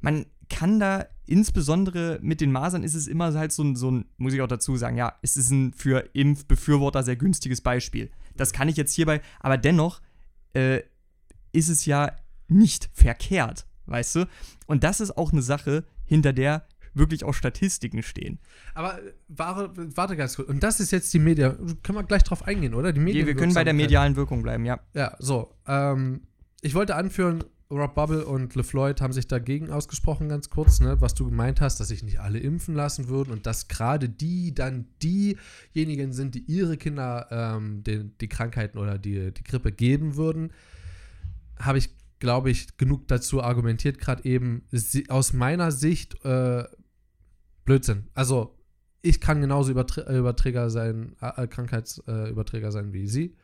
Man kann da, insbesondere mit den Masern, ist es immer halt so ein, so ein, muss ich auch dazu sagen, ja, es ist ein für Impfbefürworter sehr günstiges Beispiel. Das kann ich jetzt hierbei, aber dennoch äh, ist es ja nicht verkehrt, weißt du? Und das ist auch eine Sache, hinter der wirklich auch Statistiken stehen. Aber äh, warte, warte ganz kurz. Und das ist jetzt die Media. Können wir gleich drauf eingehen, oder? Die Wir, wir können bei der medialen Wirkung bleiben, ja. Ja, so. Ähm, ich wollte anführen, Rob Bubble und LeFloid haben sich dagegen ausgesprochen, ganz kurz, ne, was du gemeint hast, dass sich nicht alle impfen lassen würden und dass gerade die dann diejenigen sind, die ihre Kinder ähm, den, die Krankheiten oder die, die Grippe geben würden. Habe ich, glaube ich, genug dazu argumentiert, gerade eben. Aus meiner Sicht äh, Blödsinn. Also, ich kann genauso Überträ Überträger sein, äh, Krankheitsüberträger sein wie sie.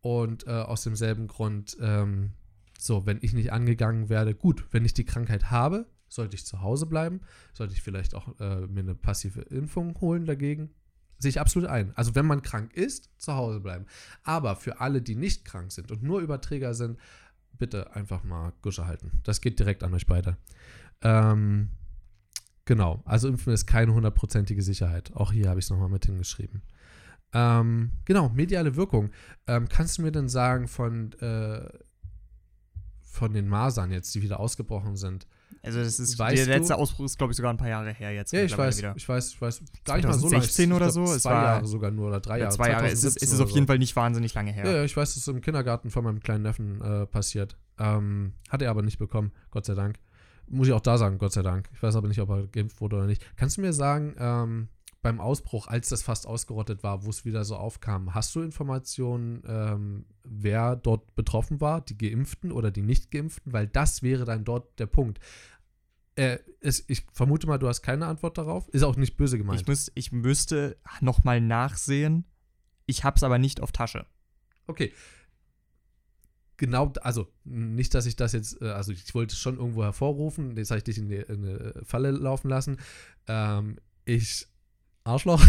Und äh, aus demselben Grund, ähm, so, wenn ich nicht angegangen werde, gut, wenn ich die Krankheit habe, sollte ich zu Hause bleiben, sollte ich vielleicht auch äh, mir eine passive Impfung holen dagegen. Sehe ich absolut ein. Also wenn man krank ist, zu Hause bleiben. Aber für alle, die nicht krank sind und nur Überträger sind, bitte einfach mal Gusche halten. Das geht direkt an euch beide. Ähm, genau, also Impfen ist keine hundertprozentige Sicherheit. Auch hier habe ich es nochmal mit hingeschrieben. Ähm, genau, mediale Wirkung. Ähm, kannst du mir denn sagen von, äh, von den Masern jetzt, die wieder ausgebrochen sind? Also das ist Weißt der letzte du- Ausbruch ist glaube ich sogar ein paar Jahre her jetzt. Ja, ich weiß, wieder. ich weiß, ich weiß, gar nicht mal so lange. 2016 Ich oder glaub, so, es Zwei war- Jahre sogar nur oder drei Ja, Jahre. zwei Jahre. Es ist, 2017 es ist auf jeden so. Fall nicht wahnsinnig lange her. Ja, ja, ich weiß, es ist im Kindergarten von meinem kleinen Neffen äh, passiert. Ähm, hat er aber nicht bekommen, Gott sei Dank. Muss ich auch da sagen, Gott sei Dank. Ich weiß aber nicht, ob er geimpft wurde oder nicht. Kannst du mir sagen, ähm, beim Ausbruch, als das fast ausgerottet war, wo es wieder so aufkam, hast du Informationen, ähm, wer dort betroffen war, die Geimpften oder die Nicht-Geimpften? Weil das wäre dann dort der Punkt. Äh, es, ich vermute mal, du hast keine Antwort darauf. Ist auch nicht böse gemeint. Ich, müsst, ich müsste nochmal nachsehen. Ich hab's aber nicht auf Tasche. Okay. Genau, also nicht, dass ich das jetzt, äh, also ich wollte es schon irgendwo hervorrufen, jetzt habe ich dich in eine Falle laufen lassen. Ähm, ich, Arschloch,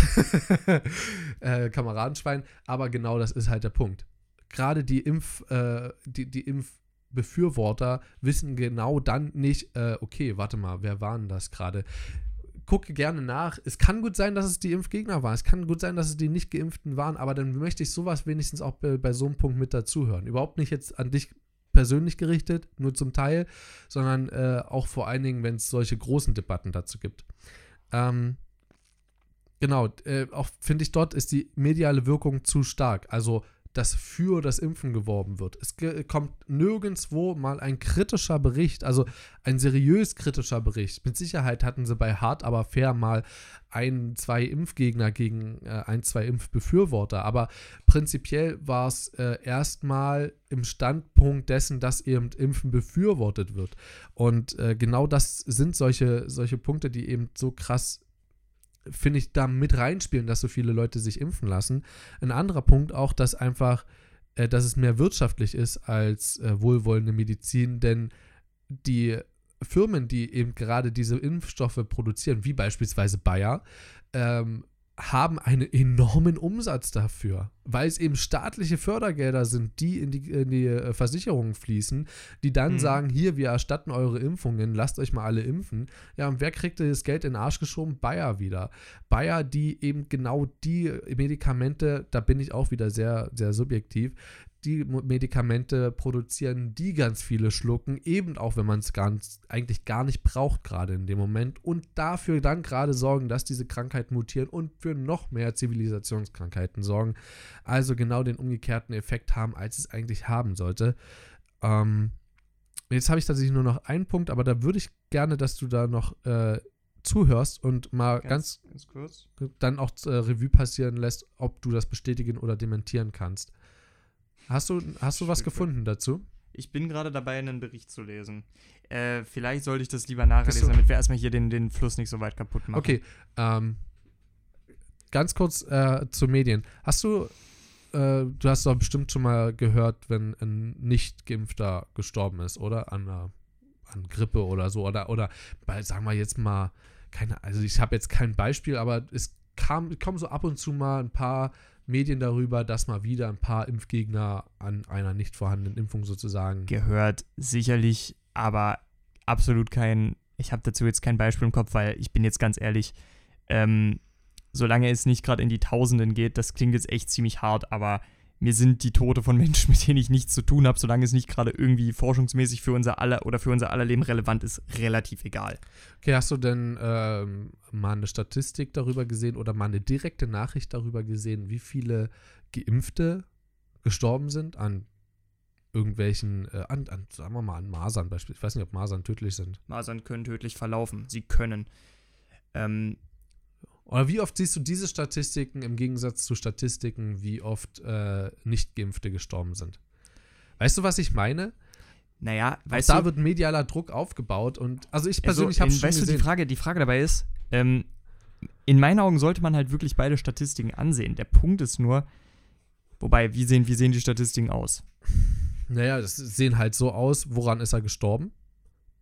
äh, Kameradenschwein, aber genau das ist halt der Punkt. Gerade die Impf, äh, die, die Impfbefürworter wissen genau dann nicht, äh, okay, warte mal, wer war denn das gerade? gucke gerne nach. Es kann gut sein, dass es die Impfgegner waren. Es kann gut sein, dass es die nicht geimpften waren, aber dann möchte ich sowas wenigstens auch bei, bei so einem Punkt mit dazuhören. Überhaupt nicht jetzt an dich persönlich gerichtet, nur zum Teil, sondern äh, auch vor allen Dingen, wenn es solche großen Debatten dazu gibt. Ähm, genau, äh, auch finde ich, dort ist die mediale Wirkung zu stark. Also, dass für das Impfen geworben wird. Es ge- kommt nirgendwo mal ein kritischer Bericht, also ein seriös kritischer Bericht. Mit Sicherheit hatten sie bei Hart aber fair mal ein, zwei Impfgegner gegen äh, ein, zwei Impfbefürworter. Aber prinzipiell war es äh, erstmal im Standpunkt dessen, dass eben Impfen befürwortet wird. Und äh, genau das sind solche, solche Punkte, die eben so krass finde ich, da mit reinspielen, dass so viele Leute sich impfen lassen. Ein anderer Punkt auch, dass einfach, äh, dass es mehr wirtschaftlich ist als äh, wohlwollende Medizin, denn die Firmen, die eben gerade diese Impfstoffe produzieren, wie beispielsweise Bayer, ähm, haben einen enormen Umsatz dafür, weil es eben staatliche Fördergelder sind, die in die, in die äh, Versicherungen fließen, die dann Mhm. sagen, hier, wir erstatten eure Impfungen, lasst euch mal alle impfen. Ja, und wer kriegt das Geld in den Arsch geschoben? Bayer wieder. Bayer, die eben genau die Medikamente, da bin ich auch wieder sehr, sehr subjektiv, die Medikamente produzieren, die ganz viele schlucken, eben auch wenn man es ganz eigentlich gar nicht braucht gerade in dem Moment und dafür dann gerade sorgen, dass diese Krankheiten mutieren und für noch mehr Zivilisationskrankheiten sorgen. Also genau den umgekehrten Effekt haben, als es eigentlich haben sollte. Ähm, jetzt habe ich tatsächlich nur noch einen Punkt, aber da würde ich gerne, dass du da noch äh, zuhörst und mal ganz, ganz kurz. dann auch äh, Revue passieren lässt, ob du das bestätigen oder dementieren kannst. Hast du, hast du was gefunden dazu? Ich bin gerade dabei, einen Bericht zu lesen. Äh, vielleicht sollte ich das lieber nachher Bist lesen, du- damit wir erstmal hier den, den Fluss nicht so weit kaputt machen. Okay, ähm, ganz kurz äh, zu Medien. Hast du, äh, du hast doch bestimmt schon mal gehört, wenn ein Nicht-Geimpfter gestorben ist, oder? An, einer- an Grippe oder so. Oder, oder bei, sagen wir jetzt mal, keine, also ich habe jetzt kein Beispiel, aber es kam, kommen so ab und zu mal ein paar Medien darüber, dass mal wieder ein paar Impfgegner an einer nicht vorhandenen Impfung sozusagen. Gehört sicherlich, aber absolut kein. Ich habe dazu jetzt kein Beispiel im Kopf, weil ich bin jetzt ganz ehrlich, ähm, solange es nicht gerade in die Tausenden geht, das klingt jetzt echt ziemlich hart, aber mir sind die Tote von Menschen, mit denen ich nichts zu tun habe, solange es nicht gerade irgendwie forschungsmäßig für unser aller oder für unser aller Leben relevant ist, relativ egal. Okay, hast du denn ähm, mal eine Statistik darüber gesehen oder mal eine direkte Nachricht darüber gesehen, wie viele Geimpfte gestorben sind an irgendwelchen, äh, an, an, sagen wir mal, an Masern beispielsweise. Ich weiß nicht, ob Masern tödlich sind. Masern können tödlich verlaufen. Sie können. Ähm, Oder wie oft siehst du diese Statistiken im Gegensatz zu Statistiken, wie oft äh, Nicht-Geimpfte gestorben sind? Weißt du, was ich meine? naja, weißt da du, wird medialer Druck aufgebaut und also ich also, persönlich habe in- es schon weißt du, gesehen. die Frage, die Frage dabei ist, ähm, in meinen Augen sollte man halt wirklich beide Statistiken ansehen. Der Punkt ist nur, wobei, wie sehen, wie sehen die Statistiken aus? Naja, das sehen halt so aus, woran ist er gestorben?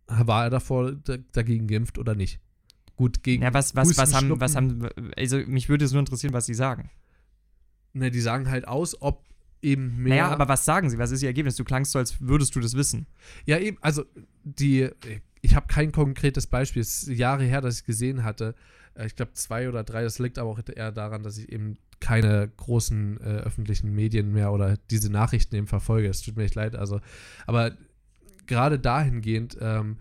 War er davor da- dagegen geimpft oder nicht? Gut, gegen. Ja, was, was, was haben, was haben, also mich würde es nur interessieren, was sie sagen. Ne, die sagen halt aus, ob eben mehr. Naja, aber was sagen sie? Was ist ihr Ergebnis? Du klangst so, als würdest du das wissen. Ja, eben, also die. Ich habe kein konkretes Beispiel. Es ist Jahre her, dass ich gesehen hatte. Äh, Ich glaube zwei oder drei. Das liegt aber auch eher daran, dass ich eben keine großen äh, öffentlichen Medien mehr oder diese Nachrichten eben verfolge. Es tut mir echt leid. Also, aber gerade dahingehend, ähm,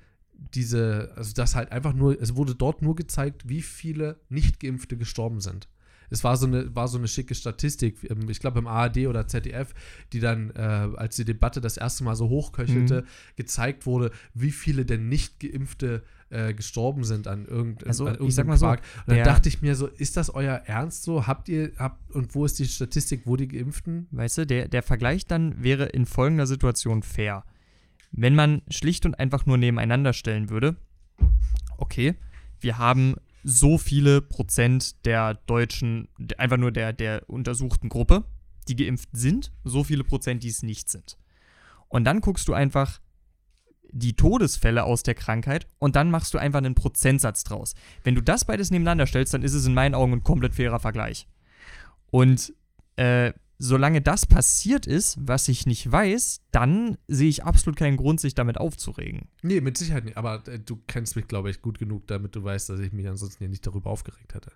diese, also das halt einfach nur, es wurde dort nur gezeigt, wie viele Nicht-Geimpfte gestorben sind. Es war so eine, war so eine schicke Statistik, ähm, ich glaube im ARD oder ZDF, die dann, äh, als die Debatte das erste Mal so hochköchelte, Mhm. gezeigt wurde, wie viele denn Nicht-Geimpfte äh, gestorben sind an, irgend, Also, an irgendeinem so, Quark. Und dann dachte ich mir so, ist das euer Ernst so? Habt ihr, habt, und wo ist die Statistik, wo die Geimpften? Weißt du, der, der Vergleich dann wäre in folgender Situation fair. Wenn man schlicht und einfach nur nebeneinander stellen würde, okay, wir haben so viele Prozent der Deutschen, de- einfach nur der, der untersuchten Gruppe, die geimpft sind, so viele Prozent, die es nicht sind. Und dann guckst du einfach die Todesfälle aus der Krankheit und dann machst du einfach einen Prozentsatz draus. Wenn du das beides nebeneinander stellst, dann ist es in meinen Augen ein komplett fairer Vergleich. Und äh, solange das passiert ist, was ich nicht weiß, dann sehe ich absolut keinen Grund, sich damit aufzuregen. Nee, mit Sicherheit nicht. Aber äh, du kennst mich, glaube ich, gut genug, damit du weißt, dass ich mich ansonsten hier nicht darüber aufgeregt hätte.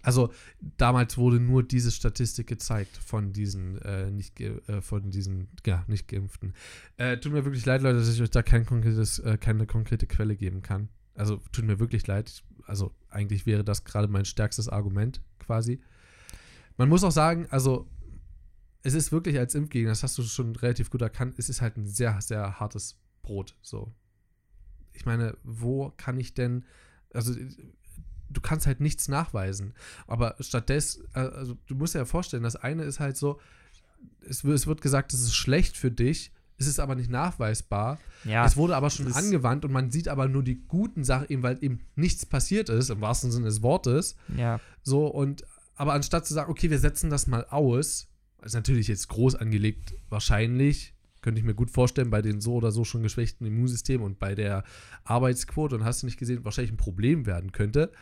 Also damals wurde nur diese Statistik gezeigt von diesen äh, nicht äh, von diesen ja nicht geimpften. Äh, tut mir wirklich leid, Leute, dass ich euch da kein äh, keine konkrete Quelle geben kann. Also tut mir wirklich leid. Also eigentlich wäre das gerade mein stärkstes Argument quasi. Man muss auch sagen, also es ist wirklich als Impfgegner, das hast du schon relativ gut erkannt, es ist halt ein sehr, sehr hartes Brot. So. Ich meine, wo kann ich denn, also du kannst halt nichts nachweisen. Aber stattdessen, äh, also du musst dir ja vorstellen, das eine ist halt so, es, wird- es wird gesagt, es ist schlecht für dich, es ist aber nicht nachweisbar. Ja, es wurde aber schon angewandt und man sieht aber nur die guten Sachen, eben weil eben nichts passiert ist, im wahrsten Sinne des Wortes. ja. So, und aber anstatt zu sagen, okay, wir setzen das mal aus, ist natürlich jetzt groß angelegt, wahrscheinlich, könnte ich mir gut vorstellen, bei den so oder so schon geschwächten Immunsystemen und bei der Arbeitsquote, und hast du nicht gesehen, wahrscheinlich ein Problem werden könnte,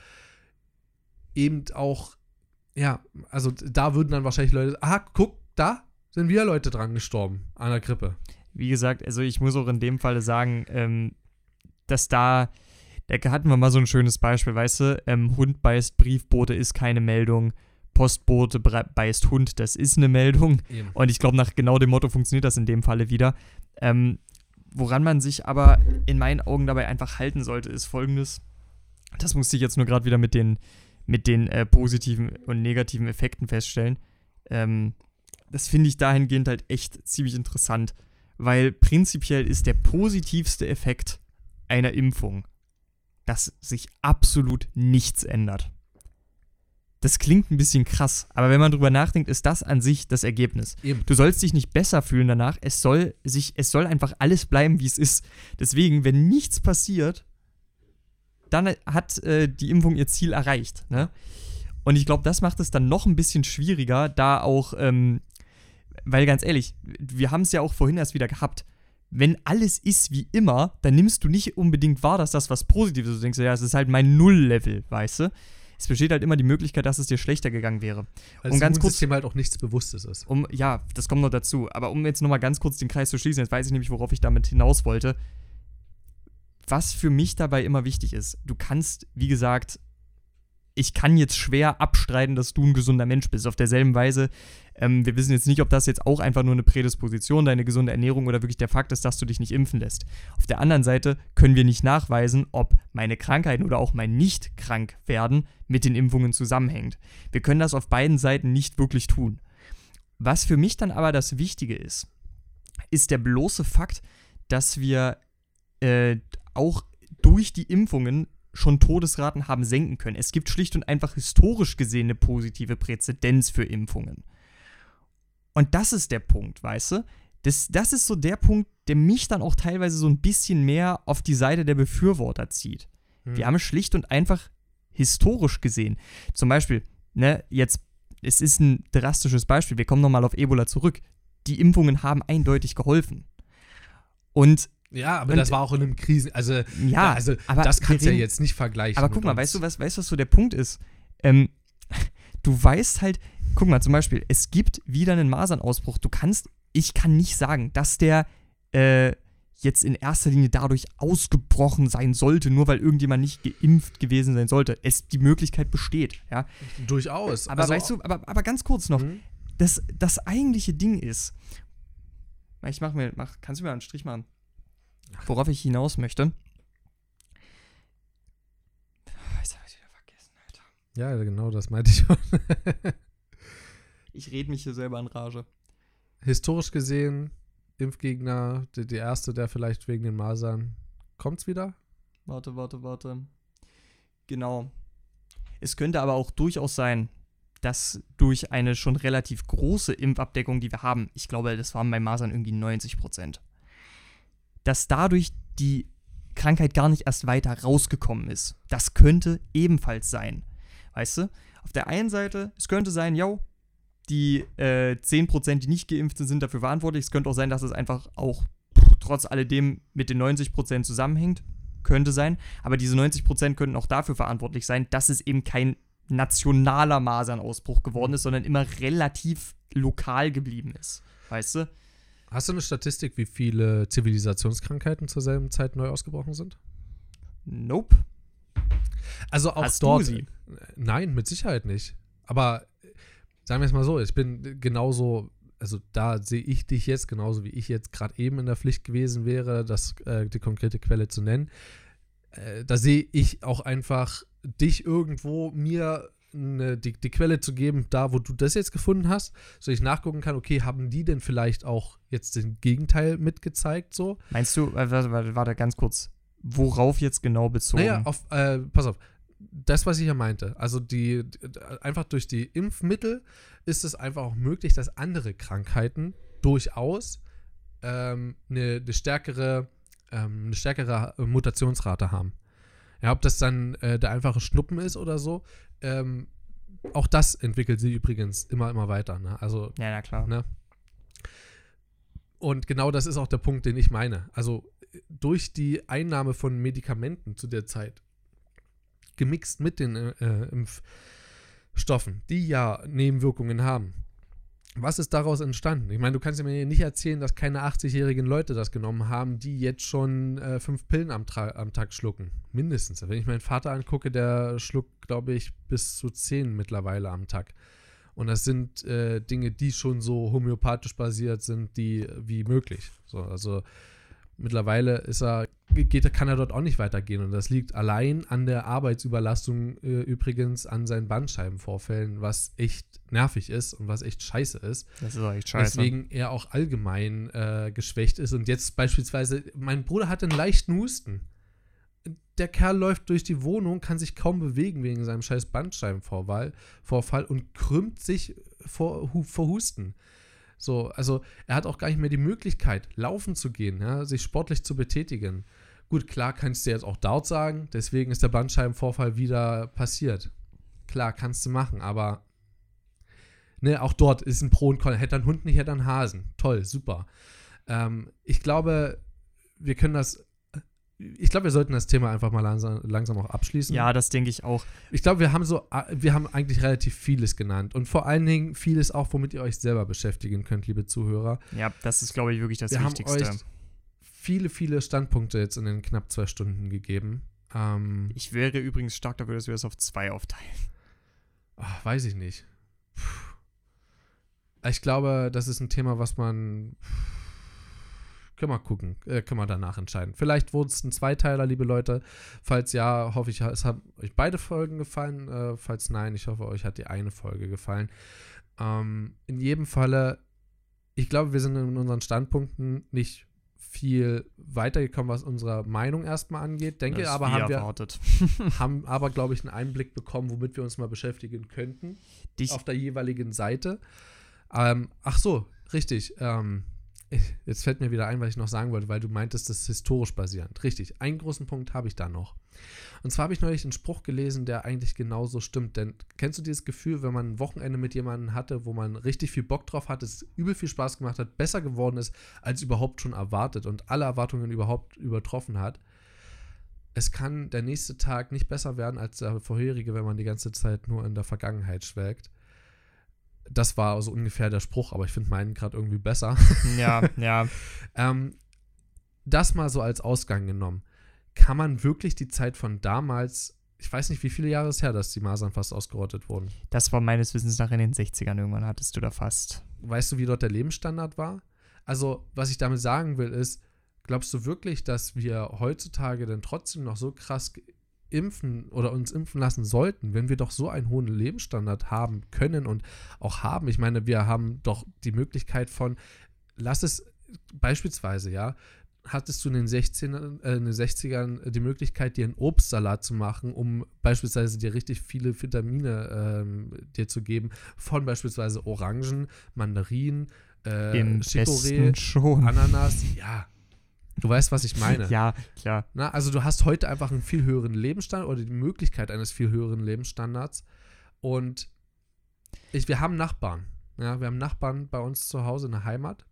eben auch ja, also da würden dann wahrscheinlich Leute, ah, guck, da sind wir Leute dran gestorben an der Grippe. Wie gesagt, also ich muss auch in dem Falle sagen, ähm, dass da, da hatten wir mal so ein schönes Beispiel, weißt du, ähm, Hund beißt Briefbote ist keine Meldung, Postbote beißt Hund, das ist eine Meldung. Eben. Und ich glaube, nach genau dem Motto funktioniert das in dem Falle wieder. Ähm, woran man sich aber in meinen Augen dabei einfach halten sollte, ist folgendes. Das musste ich jetzt nur gerade wieder mit den, mit den äh, positiven und negativen Effekten feststellen. Ähm, das finde ich dahingehend halt echt ziemlich interessant, weil prinzipiell ist der positivste Effekt einer Impfung, dass sich absolut nichts ändert. Das klingt ein bisschen krass, aber wenn man drüber nachdenkt, ist das an sich das Ergebnis. Eben. Du sollst dich nicht besser fühlen danach, es soll sich es soll einfach alles bleiben, wie es ist. Deswegen, wenn nichts passiert, dann hat äh, die Impfung ihr Ziel erreicht. Ne? Und ich glaube, das macht es dann noch ein bisschen schwieriger, da auch, ähm, weil ganz ehrlich, wir haben es ja auch vorhin erst wieder gehabt. Wenn alles ist wie immer, dann nimmst du nicht unbedingt wahr, dass das was Positives ist. Du denkst, ja, es ist halt mein Null-Level, weißt du? Es besteht halt immer die Möglichkeit, dass es dir schlechter gegangen wäre. Weil um das ganz kurz, halt auch nichts Bewusstes ist. um, ja, das kommt noch dazu. Aber um jetzt nochmal ganz kurz den Kreis zu schließen, jetzt weiß ich nämlich, worauf ich damit hinaus wollte was für mich dabei immer wichtig ist, du kannst, wie gesagt, ich kann jetzt schwer abstreiten, dass du ein gesunder Mensch bist. Auf derselben Weise, ähm, wir wissen jetzt nicht, ob das jetzt auch einfach nur eine Prädisposition, deine gesunde Ernährung oder wirklich der Fakt ist, dass du dich nicht impfen lässt. Auf der anderen Seite können wir nicht nachweisen, ob meine Krankheiten oder auch mein Nicht-Krank-Werden mit den Impfungen zusammenhängt. Wir können das auf beiden Seiten nicht wirklich tun. Was für mich dann aber das Wichtige ist, ist der bloße Fakt, dass wir äh, auch durch die Impfungen schon Todesraten haben senken können. Es gibt schlicht und einfach historisch gesehen eine positive Präzedenz für Impfungen. Und das ist der Punkt, weißt du? Das, das ist so der Punkt, der mich dann auch teilweise so ein bisschen mehr auf die Seite der Befürworter zieht. Hm. Wir haben schlicht und einfach historisch gesehen. Zum Beispiel, ne, jetzt, es ist ein drastisches Beispiel, wir kommen nochmal auf Ebola zurück. Die Impfungen haben eindeutig geholfen. Und Ja, aber Und- das war auch in einem Krisen. Also, ja, also aber das kannst du ja jetzt nicht vergleichen. Aber guck mal, uns. weißt du, was, weißt, du, was so der Punkt ist? Ähm, du weißt halt, guck mal, zum Beispiel, es gibt wieder einen Masernausbruch. Du kannst, ich kann nicht sagen, dass der äh, jetzt in erster Linie dadurch ausgebrochen sein sollte, nur weil irgendjemand nicht geimpft gewesen sein sollte. Es, die Möglichkeit besteht, ja. Durchaus. Aber also, weißt du, aber, aber ganz kurz noch, Hm? das, das eigentliche Ding ist, ich mach mir, mach, kannst du mir einen Strich machen? Worauf ich hinaus möchte. Jetzt hab ich wieder vergessen, Alter. Ja, genau, das meinte ich schon. Ich rede mich hier selber in Rage. Historisch gesehen, Impfgegner, der, der erste, der vielleicht wegen den Masern. Kommt's wieder? Warte, warte, warte. Genau. Es könnte aber auch durchaus sein, dass durch eine schon relativ große Impfabdeckung, die wir haben, ich glaube, das waren bei Masern irgendwie 90 Prozent, dass dadurch die Krankheit gar nicht erst weiter rausgekommen ist. Das könnte ebenfalls sein. Weißt du? Auf der einen Seite, es könnte sein, yo, die äh, 10%, die nicht geimpft sind, sind dafür verantwortlich. Es könnte auch sein, dass es einfach auch trotz alledem mit den 90% zusammenhängt. Könnte sein. Aber diese 90% könnten auch dafür verantwortlich sein, dass es eben kein nationaler Masernausbruch geworden ist, sondern immer relativ lokal geblieben ist. Weißt du? Hast du eine Statistik, wie viele Zivilisationskrankheiten zur selben Zeit neu ausgebrochen sind? Nope. Also auch Hast du dort. sie? Nein, mit Sicherheit nicht. Aber sagen wir es mal so, ich bin genauso, also da sehe ich dich jetzt genauso wie ich jetzt gerade eben in der Pflicht gewesen wäre, das, äh, die konkrete Quelle zu nennen. Äh, da sehe ich auch einfach dich irgendwo mir eine, die, die Quelle zu geben, da wo du das jetzt gefunden hast, so ich nachgucken kann, okay, haben die denn vielleicht auch jetzt den Gegenteil mitgezeigt so? Meinst du, äh, warte, warte, ganz kurz, worauf jetzt genau bezogen? Naja, auf, äh, pass auf. Das, was ich ja meinte, also die, die einfach durch die Impfmittel ist es einfach auch möglich, dass andere Krankheiten durchaus ähm, eine, eine stärkere, ähm, eine stärkere Mutationsrate haben. Ja, ob das dann äh, der einfache Schnuppen ist oder so, ähm, auch das entwickelt sich übrigens immer, immer weiter. Ne? Also ja, na klar. Ne? Und genau das ist auch der Punkt, den ich meine. Also durch die Einnahme von Medikamenten zu der Zeit, gemixt mit den äh, Impf, Stoffen, die ja Nebenwirkungen haben. Was ist daraus entstanden? Ich meine, du kannst mir nicht erzählen, dass keine 80-jährigen Leute das genommen haben, die jetzt schon äh, fünf Pillen am, am, Tag schlucken. Mindestens. Wenn ich meinen Vater angucke, der schluckt, glaube ich, bis zu zehn mittlerweile am Tag. Und das sind äh, Dinge, die schon so homöopathisch basiert sind, die wie möglich. So, also mittlerweile ist er, geht, kann er dort auch nicht weitergehen. Und das liegt allein an der Arbeitsüberlastung äh, übrigens an seinen Bandscheibenvorfällen, was echt nervig ist und was echt scheiße ist. Das ist auch echt scheiße. Deswegen er auch allgemein äh, geschwächt ist. Und jetzt beispielsweise, mein Bruder hat einen leichten Husten. Der Kerl läuft durch die Wohnung, kann sich kaum bewegen wegen seinem scheiß Bandscheibenvorfall und krümmt sich vor, vor Husten. So, also er hat auch gar nicht mehr die Möglichkeit, laufen zu gehen, ja, sich sportlich zu betätigen. Gut, klar kannst du jetzt auch dort sagen, deswegen ist der Bandscheibenvorfall wieder passiert. Klar, kannst du machen, aber ne, auch dort ist ein Pro und Con. Hätte ein Hund nicht, hätte ein Hasen. Toll, super. Ähm, ich glaube, wir können das ich glaube, wir sollten das Thema einfach mal langsam, langsam auch abschließen. Ja, das denke ich auch. Ich glaube, wir haben so, wir haben eigentlich relativ vieles genannt und vor allen Dingen vieles auch, womit ihr euch selber beschäftigen könnt, liebe Zuhörer. Ja, das ist, glaube ich, wirklich das wir Wichtigste. Haben euch viele, viele Standpunkte jetzt in den knapp zwei Stunden gegeben. Ähm, ich wäre übrigens stark dafür, dass wir das auf zwei aufteilen. Ach, weiß ich nicht. Ich glaube, das ist ein Thema, was man. Pff, können wir gucken. Äh, können wir danach entscheiden. Vielleicht wurde es ein Zweiteiler, liebe Leute. Falls ja, hoffe ich, es haben euch beide Folgen gefallen. Äh, falls nein, ich hoffe, euch hat die eine Folge gefallen. Ähm, in jedem Falle, ich glaube, wir sind in unseren Standpunkten nicht viel weitergekommen, was unsere Meinung erstmal angeht. Denke das aber, haben erwartet. wir haben aber, glaube ich, einen Einblick bekommen, womit wir uns mal beschäftigen könnten. Dich auf der jeweiligen Seite. Ähm, ach so, richtig. Ähm, Jetzt fällt mir wieder ein, was ich noch sagen wollte, weil du meintest, das ist historisch basierend. Richtig, einen großen Punkt habe ich da noch. Und zwar habe ich neulich einen Spruch gelesen, der eigentlich genauso stimmt. Denn kennst du dieses Gefühl, wenn man ein Wochenende mit jemandem hatte, wo man richtig viel Bock drauf hat, es übel viel Spaß gemacht hat, besser geworden ist, als überhaupt schon erwartet und alle Erwartungen überhaupt übertroffen hat? Es kann der nächste Tag nicht besser werden als der vorherige, wenn man die ganze Zeit nur in der Vergangenheit schwelgt das war so ungefähr der Spruch, aber ich finde meinen gerade irgendwie besser. Ja, ja. ähm, das mal so als Ausgang genommen. Kann man wirklich die Zeit von damals, ich weiß nicht, wie viele Jahre es her, dass die Masern fast ausgerottet wurden? Das war meines Wissens nach in den 60ern irgendwann, hattest du da fast. Weißt du, wie dort der Lebensstandard war? Also, was ich damit sagen will, ist, glaubst du wirklich, dass wir heutzutage denn trotzdem noch so krass impfen oder uns impfen lassen sollten, wenn wir doch so einen hohen Lebensstandard haben können und auch haben. Ich meine, wir haben doch die Möglichkeit von, lass es beispielsweise, ja, hattest du in den, 16, äh, in den 60ern die Möglichkeit, dir einen Obstsalat zu machen, um beispielsweise dir richtig viele Vitamine ähm, dir zu geben, von beispielsweise Orangen, Mandarinen, äh, Chicorée, Ananas, ja, Du weißt, was ich meine. ja, klar. Na, also du hast heute einfach einen viel höheren Lebensstandard oder die Möglichkeit eines viel höheren Lebensstandards. Und ich, wir haben Nachbarn. Ja, wir haben Nachbarn bei uns zu Hause in der Heimat.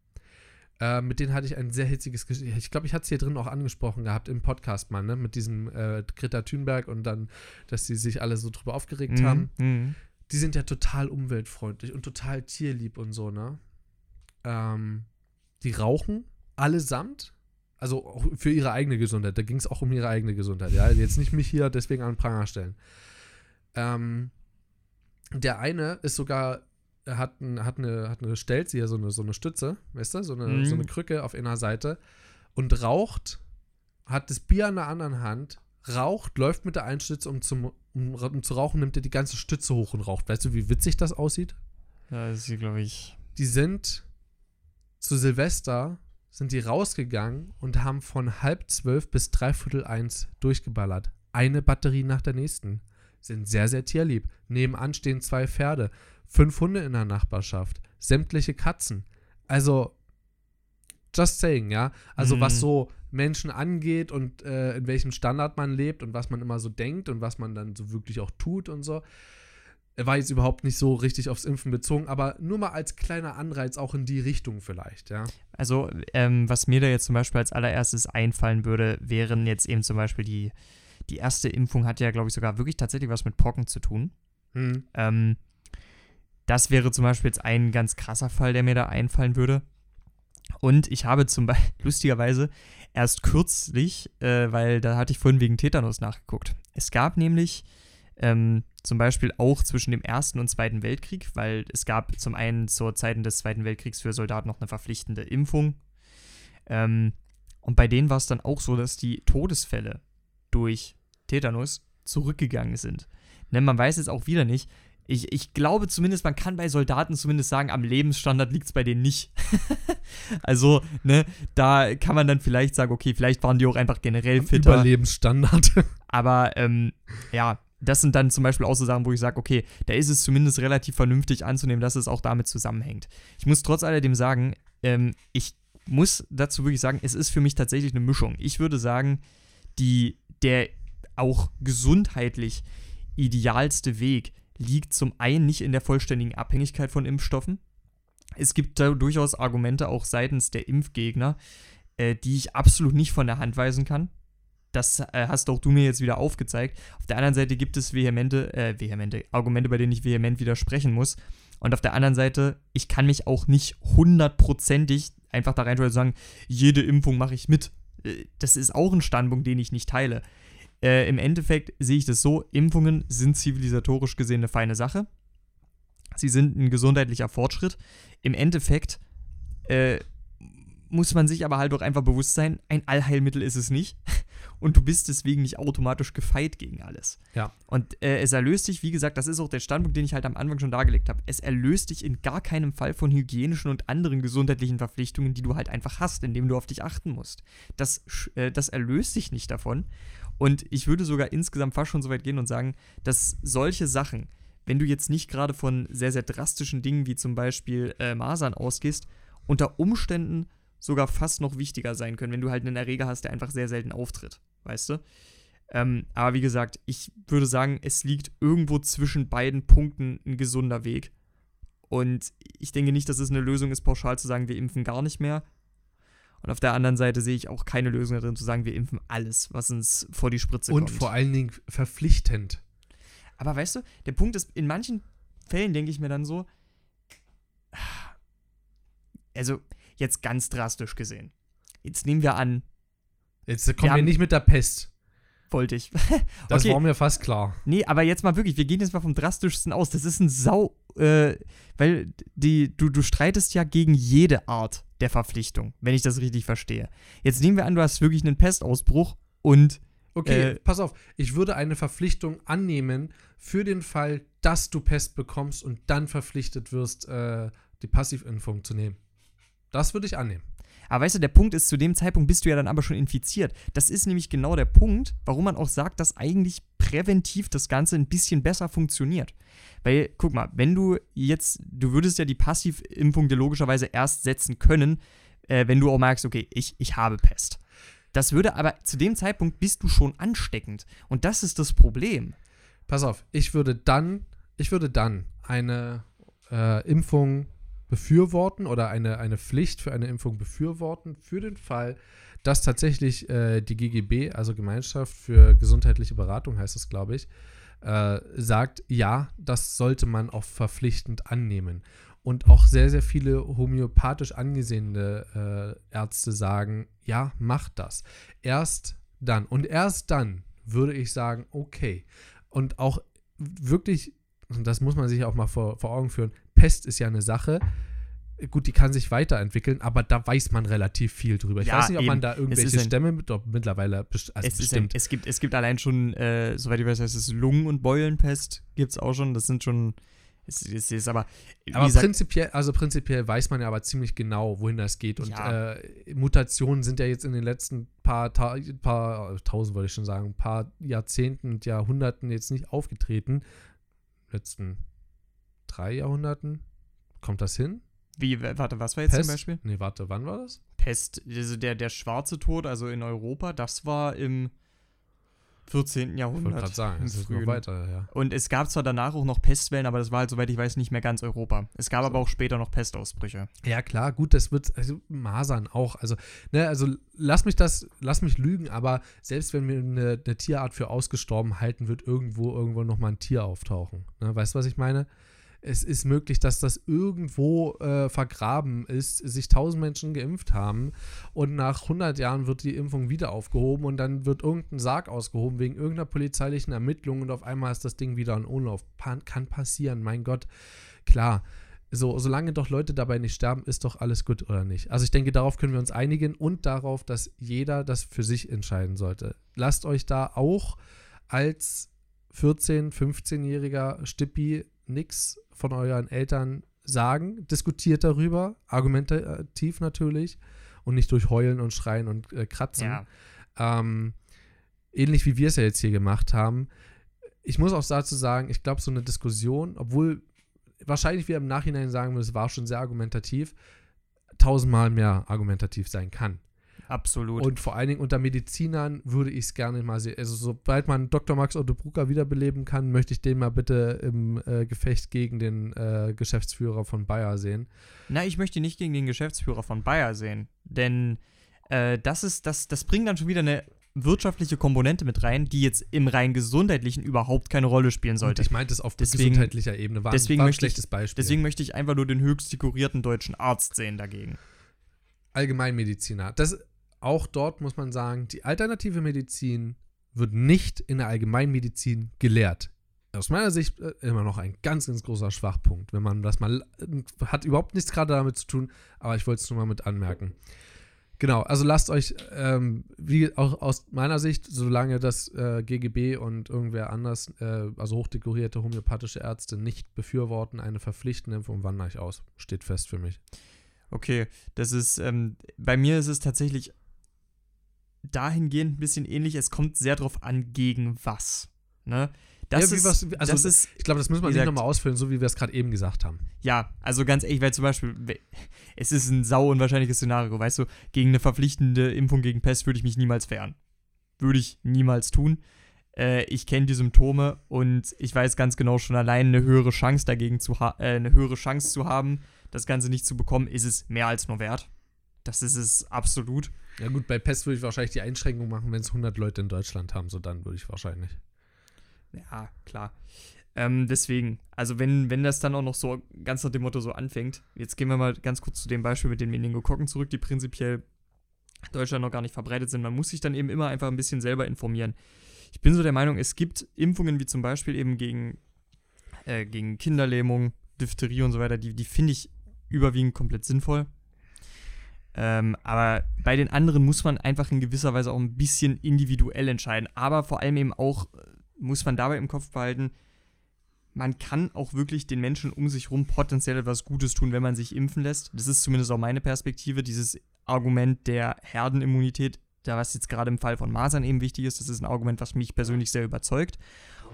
Äh, mit denen hatte ich ein sehr hitziges Gespräch. Ich glaube, ich hatte es hier drin auch angesprochen gehabt im Podcast mal, ne? Mit diesem äh, Greta Thunberg und dann, dass die sich alle so drüber aufgeregt mhm, haben. Mhm. Die sind ja total umweltfreundlich und total tierlieb und so, ne? Ähm, die rauchen allesamt also auch für ihre eigene Gesundheit. Da ging es auch um ihre eigene Gesundheit. Ja, jetzt nicht mich hier deswegen an den Pranger stellen. Ähm, der eine ist sogar, hat, ein, hat eine, hat eine Stelze hier, so eine, so eine Stütze, weißt du, so eine, mhm. so eine Krücke auf einer Seite und raucht, hat das Bier an der anderen Hand, raucht, läuft mit der einen Stütze, um, zum, um, um zu rauchen, nimmt er die ganze Stütze hoch und raucht. Weißt du, wie witzig das aussieht? Ja, das ist, glaube ich. Die sind zu Silvester sind die rausgegangen und haben von halb zwölf bis dreiviertel eins durchgeballert. Eine Batterie nach der nächsten. Sind sehr, sehr tierlieb. Nebenan stehen zwei Pferde, fünf Hunde in der Nachbarschaft, sämtliche Katzen. Also, just saying, ja. Also, mhm. was so Menschen angeht und äh, in welchem Standard man lebt und was man immer so denkt und was man dann so wirklich auch tut und so war jetzt überhaupt nicht so richtig aufs Impfen bezogen, aber nur mal als kleiner Anreiz auch in die Richtung vielleicht, ja. Also, ähm, was mir da jetzt zum Beispiel als allererstes einfallen würde, wären jetzt eben zum Beispiel die, die erste Impfung hat ja, glaube ich, sogar wirklich tatsächlich was mit Pocken zu tun. Hm. Ähm, das wäre zum Beispiel jetzt ein ganz krasser Fall, der mir da einfallen würde. Und ich habe zum Beispiel, lustigerweise, erst kürzlich, äh, weil da hatte ich vorhin wegen Tetanus nachgeguckt. Es gab nämlich ähm, zum Beispiel auch zwischen dem Ersten und Zweiten Weltkrieg, weil es gab zum einen zur Zeiten des Zweiten Weltkriegs für Soldaten noch eine verpflichtende Impfung. Ähm, und bei denen war es dann auch so, dass die Todesfälle durch Tetanus zurückgegangen sind. Ne, man weiß jetzt auch wieder nicht, ich, ich glaube zumindest, man kann bei Soldaten zumindest sagen, am Lebensstandard liegt es bei denen nicht. also, ne, da kann man dann vielleicht sagen, okay, vielleicht waren die auch einfach generell fitter. Überlebensstandard. Aber ähm, ja, das sind dann zum Beispiel auch so Sachen, wo ich sage, okay, da ist es zumindest relativ vernünftig anzunehmen, dass es auch damit zusammenhängt. Ich muss trotz alledem sagen, ähm, ich muss dazu wirklich sagen, es ist für mich tatsächlich eine Mischung. Ich würde sagen, die, der auch gesundheitlich idealste Weg liegt zum einen nicht in der vollständigen Abhängigkeit von Impfstoffen. Es gibt da durchaus Argumente auch seitens der Impfgegner, äh, die ich absolut nicht von der Hand weisen kann. Das äh, hast auch du mir jetzt wieder aufgezeigt. Auf der anderen Seite gibt es vehemente, äh, vehemente Argumente, bei denen ich vehement widersprechen muss. Und auf der anderen Seite, ich kann mich auch nicht hundertprozentig einfach da rein und sagen, jede Impfung mache ich mit. Äh, das ist auch ein Standpunkt, den ich nicht teile. Äh, Im Endeffekt sehe ich das so: Impfungen sind zivilisatorisch gesehen eine feine Sache. Sie sind ein gesundheitlicher Fortschritt. Im Endeffekt äh, muss man sich aber halt auch einfach bewusst sein, ein Allheilmittel ist es nicht. Und du bist deswegen nicht automatisch gefeit gegen alles. Ja. Und äh, es erlöst dich, wie gesagt, das ist auch der Standpunkt, den ich halt am Anfang schon dargelegt habe. Es erlöst dich in gar keinem Fall von hygienischen und anderen gesundheitlichen Verpflichtungen, die du halt einfach hast, indem du auf dich achten musst. Das, äh, das erlöst dich nicht davon. Und ich würde sogar insgesamt fast schon so weit gehen und sagen, dass solche Sachen, wenn du jetzt nicht gerade von sehr, sehr drastischen Dingen wie zum Beispiel äh, Masern ausgehst, unter Umständen sogar fast noch wichtiger sein können, wenn du halt einen Erreger hast, der einfach sehr selten auftritt, weißt du? Ähm, aber wie gesagt, ich würde sagen, es liegt irgendwo zwischen beiden Punkten ein gesunder Weg. Und ich denke nicht, dass es eine Lösung ist, pauschal zu sagen, wir impfen gar nicht mehr. Und auf der anderen Seite sehe ich auch keine Lösung darin, zu sagen, wir impfen alles, was uns vor die Spritze Und kommt. vor allen Dingen verpflichtend. Aber weißt du, der Punkt ist, in manchen Fällen denke ich mir dann so, also jetzt ganz drastisch gesehen. Jetzt nehmen wir an, Jetzt kommen wir, haben- nicht mit der Pest. wollte ich. Das Okay. war mir fast klar. Nee, aber jetzt mal wirklich, wir gehen jetzt mal vom drastischsten aus. Das ist ein Sau, äh, weil die, du, du streitest ja gegen jede Art der Verpflichtung, wenn ich das richtig verstehe. Jetzt nehmen wir an, du hast wirklich einen Pestausbruch und Okay, Äh, pass auf. Ich würde eine Verpflichtung annehmen für den Fall, dass du Pest bekommst und dann verpflichtet wirst, äh, die Passivimpfung zu nehmen. Das würde ich annehmen. Aber weißt du, der Punkt ist, zu dem Zeitpunkt bist du ja dann aber schon infiziert. Das ist nämlich genau der Punkt, warum man auch sagt, dass eigentlich präventiv das Ganze ein bisschen besser funktioniert. Weil, guck mal, wenn du jetzt, du würdest ja die Passivimpfung dir logischerweise erst setzen können, äh, wenn du auch merkst, okay, ich, ich habe Pest. Das würde aber zu dem Zeitpunkt bist du schon ansteckend. Und das ist das Problem. Pass auf, ich würde dann, ich würde dann eine äh, Impfung befürworten oder eine, eine Pflicht für eine Impfung befürworten für den Fall, dass tatsächlich äh, die GGB, also Gemeinschaft für gesundheitliche Beratung heißt es, glaube ich, äh, sagt, ja, das sollte man auch verpflichtend annehmen. Und auch sehr, sehr viele homöopathisch angesehene äh, Ärzte sagen, ja, macht das. Erst dann. Und erst dann würde ich sagen, okay. Und auch wirklich, und das muss man sich auch mal vor, vor Augen führen, Pest ist ja eine Sache. Gut, die kann sich weiterentwickeln, aber da weiß man relativ viel drüber. Ich Ja, weiß nicht, ob eben. man da irgendwelche ein- Stämme mit, mittlerweile best- also es, ist ein, bestimmt. es, gibt, es gibt allein schon, äh, soweit ich weiß, heißt es Lungen- und Beulenpest. Gibt es auch schon. Das sind schon. Es, es ist aber. aber gesagt, prinzipiell, also prinzipiell weiß man ja aber ziemlich genau, wohin das geht. Und Ja. äh, Mutationen sind ja jetzt in den letzten paar, Ta paar tausend wollte ich schon sagen, paar Jahrzehnten und Jahrhunderten jetzt nicht aufgetreten. Letzten drei Jahrhunderten. Kommt das hin? wie, warte, was war jetzt Pest? zum Beispiel? Nee, warte, wann war das? Pest, also der, der schwarze Tod, also in Europa, das war im 14. Ich wollte Jahrhundert. gerade sagen, es ist noch weiter, ja. Und es gab zwar danach auch noch Pestwellen, aber das war halt, soweit ich weiß, nicht mehr ganz Europa. Es gab aber auch später noch Pestausbrüche. Ja, klar, gut, das wird, also Masern auch. Also, ne, also lass mich das, lass mich lügen, aber selbst wenn wir eine, eine Tierart für ausgestorben halten, wird irgendwo irgendwo nochmal ein Tier auftauchen. Ne, weißt du, was ich meine? Es ist möglich, dass das irgendwo äh, vergraben ist, sich tausend Menschen geimpft haben und nach 100 Jahren wird die Impfung wieder aufgehoben und dann wird irgendein Sarg ausgehoben wegen irgendeiner polizeilichen Ermittlung und auf einmal ist das Ding wieder in Umlauf. Pan kann passieren, mein Gott. Klar, so, solange doch Leute dabei nicht sterben, ist doch alles gut, oder nicht? Also ich denke, darauf können wir uns einigen und darauf, dass jeder das für sich entscheiden sollte. Lasst euch da auch als 14-, 15-jähriger Stippi nix von euren Eltern sagen. Diskutiert darüber, argumentativ natürlich und nicht durch Heulen und Schreien und äh, Kratzen. Ja. Ähm, ähnlich wie wir es ja jetzt hier gemacht haben. Ich muss auch dazu sagen, ich glaube, so eine Diskussion, obwohl wahrscheinlich wir im Nachhinein sagen würden, es war schon sehr argumentativ, tausendmal mehr argumentativ sein kann. Absolut. Und vor allen Dingen unter Medizinern würde ich es gerne mal sehen. Also, sobald man Dr. Max Otto Brucker wiederbeleben kann, möchte ich den mal bitte im äh, Gefecht gegen den äh, Geschäftsführer von Bayer sehen. Na, ich möchte nicht gegen den Geschäftsführer von Bayer sehen, denn äh, das ist, das, das bringt dann schon wieder eine wirtschaftliche Komponente mit rein, die jetzt im rein gesundheitlichen überhaupt keine Rolle spielen Und sollte. ich meinte es auf Deswegen- gesundheitlicher Ebene. War, deswegen war ein möchte ich- schlechtes Beispiel. Deswegen möchte ich einfach nur den höchst dekorierten deutschen Arzt sehen dagegen. Allgemeinmediziner. Das, auch dort muss man sagen, die alternative Medizin wird nicht in der Allgemeinmedizin gelehrt. Aus meiner Sicht äh, immer noch ein ganz, ganz großer Schwachpunkt, wenn man das mal, äh, hat überhaupt nichts gerade damit zu tun, aber ich wollte es nur mal mit anmerken. Genau, also lasst euch, ähm, wie auch aus meiner Sicht, solange das äh, GGB und irgendwer anders, äh, also hochdekorierte homöopathische Ärzte nicht befürworten, eine verpflichtende Impfung, wandere ich aus. Steht fest für mich. Okay, das ist, ähm, bei mir ist es tatsächlich dahingehend ein bisschen ähnlich. Es kommt sehr drauf an, gegen was. Ne? Das, Ja, ist, was- also das ist, Ich glaube, das müssen wir nicht nochmal ausfüllen, so wie wir es gerade eben gesagt haben. ja, also ganz ehrlich, weil zum Beispiel, es ist ein sau unwahrscheinliches Szenario, weißt du, gegen eine verpflichtende Impfung gegen Pest würde ich mich niemals wehren. Würde ich niemals tun. Äh, ich kenne die Symptome und ich weiß ganz genau schon allein eine höhere Chance dagegen zu ha äh, eine höhere Chance zu haben, das Ganze nicht zu bekommen, ist es mehr als nur wert. Das ist es absolut. Ja gut, bei Pest würde ich wahrscheinlich die Einschränkung machen, wenn es 100 Leute in Deutschland haben, so dann würde ich wahrscheinlich. Ja, klar. Ähm, deswegen, also wenn, wenn das dann auch noch so ganz nach dem Motto so anfängt, jetzt gehen wir mal ganz kurz zu dem Beispiel mit den Meningokokken zurück, die prinzipiell in Deutschland noch gar nicht verbreitet sind. Man muss sich dann eben immer einfach ein bisschen selber informieren. Ich bin so der Meinung, es gibt Impfungen wie zum Beispiel eben gegen, äh, gegen Kinderlähmung, Diphtherie und so weiter, die, die finde ich überwiegend komplett sinnvoll. Ähm, aber bei den anderen muss man einfach in gewisser Weise auch ein bisschen individuell entscheiden. Aber vor allem eben auch äh, muss man dabei im Kopf behalten, man kann auch wirklich den Menschen um sich herum potenziell etwas Gutes tun, wenn man sich impfen lässt. Das ist zumindest auch meine Perspektive, dieses Argument der Herdenimmunität, da was jetzt gerade im Fall von Masern eben wichtig ist, das ist ein Argument, was mich persönlich sehr überzeugt.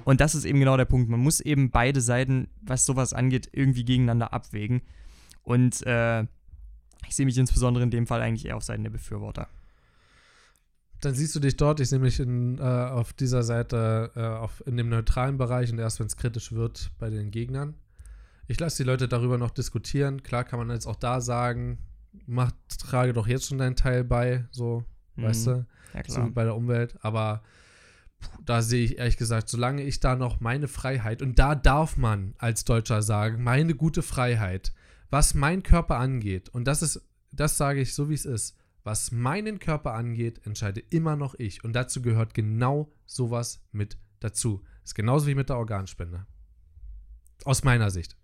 Und das ist eben genau der Punkt. Man muss eben beide Seiten, was sowas angeht, irgendwie gegeneinander abwägen. Und äh, ich sehe mich insbesondere in dem Fall eigentlich eher auf Seiten der Befürworter. Dann siehst du dich dort, ich sehe mich in, äh, auf dieser Seite äh, auf, in dem neutralen Bereich und erst wenn es kritisch wird bei den Gegnern. Ich lasse die Leute darüber noch diskutieren. Klar kann man jetzt auch da sagen, mach, trage doch jetzt schon deinen Teil bei, so, weißt Mhm. du? Ja, so bei der Umwelt. Aber puh, da sehe ich ehrlich gesagt, solange ich da noch meine Freiheit, und da darf man als Deutscher sagen, meine gute Freiheit, was mein Körper angeht, und das ist, das sage ich so wie es ist, was meinen Körper angeht, entscheide immer noch ich. Und dazu gehört genau sowas mit dazu. Ist genauso wie mit der Organspende. Aus meiner Sicht.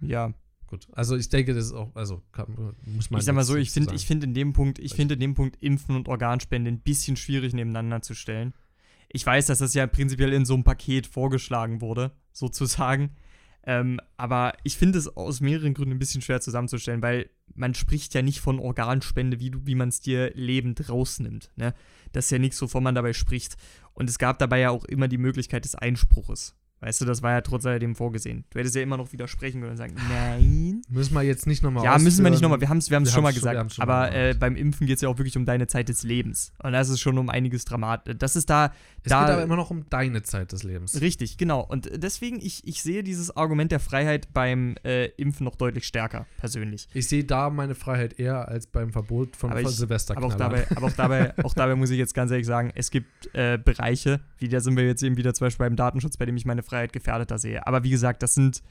ja, Gut. Also ich denke, das ist auch, also kann, muss man. ich sag mal so, ich finde ich find in dem Punkt, ich finde in dem Punkt Impfen und Organspende ein bisschen schwierig nebeneinander zu stellen. Ich weiß, dass das ja prinzipiell in so einem Paket vorgeschlagen wurde, sozusagen. Ähm, aber ich finde es aus mehreren Gründen ein bisschen schwer zusammenzustellen, weil man spricht ja nicht von Organspende, wie, wie man es dir lebend rausnimmt. Ne? Das ist ja nichts, wovon man dabei spricht. Und es gab dabei ja auch immer die Möglichkeit des Einspruches. Weißt du, das war ja trotz alledem vorgesehen. Du hättest ja immer noch widersprechen können und sagen, nein. Müssen wir jetzt nicht nochmal Ja, müssen wir nicht nochmal. Wir haben es wir haben's Wir schon mal schon- gesagt. schon aber mal äh, beim Impfen geht es ja auch wirklich um deine Zeit des Lebens. Und das ist schon um einiges dramatisch. Das ist da, Es da geht aber immer noch um deine Zeit des Lebens. Richtig, genau. Und deswegen, ich, ich sehe dieses Argument der Freiheit beim äh, Impfen noch deutlich stärker, persönlich. Ich sehe da meine Freiheit eher als beim Verbot von Aber ich-. Aber auch dabei, aber auch dabei, auch dabei muss ich jetzt ganz ehrlich sagen, es gibt äh, Bereiche, wie da sind wir jetzt eben wieder zum Beispiel beim Datenschutz, bei dem ich meine Freiheit gefährdeter sehe. Aber wie gesagt, das sind,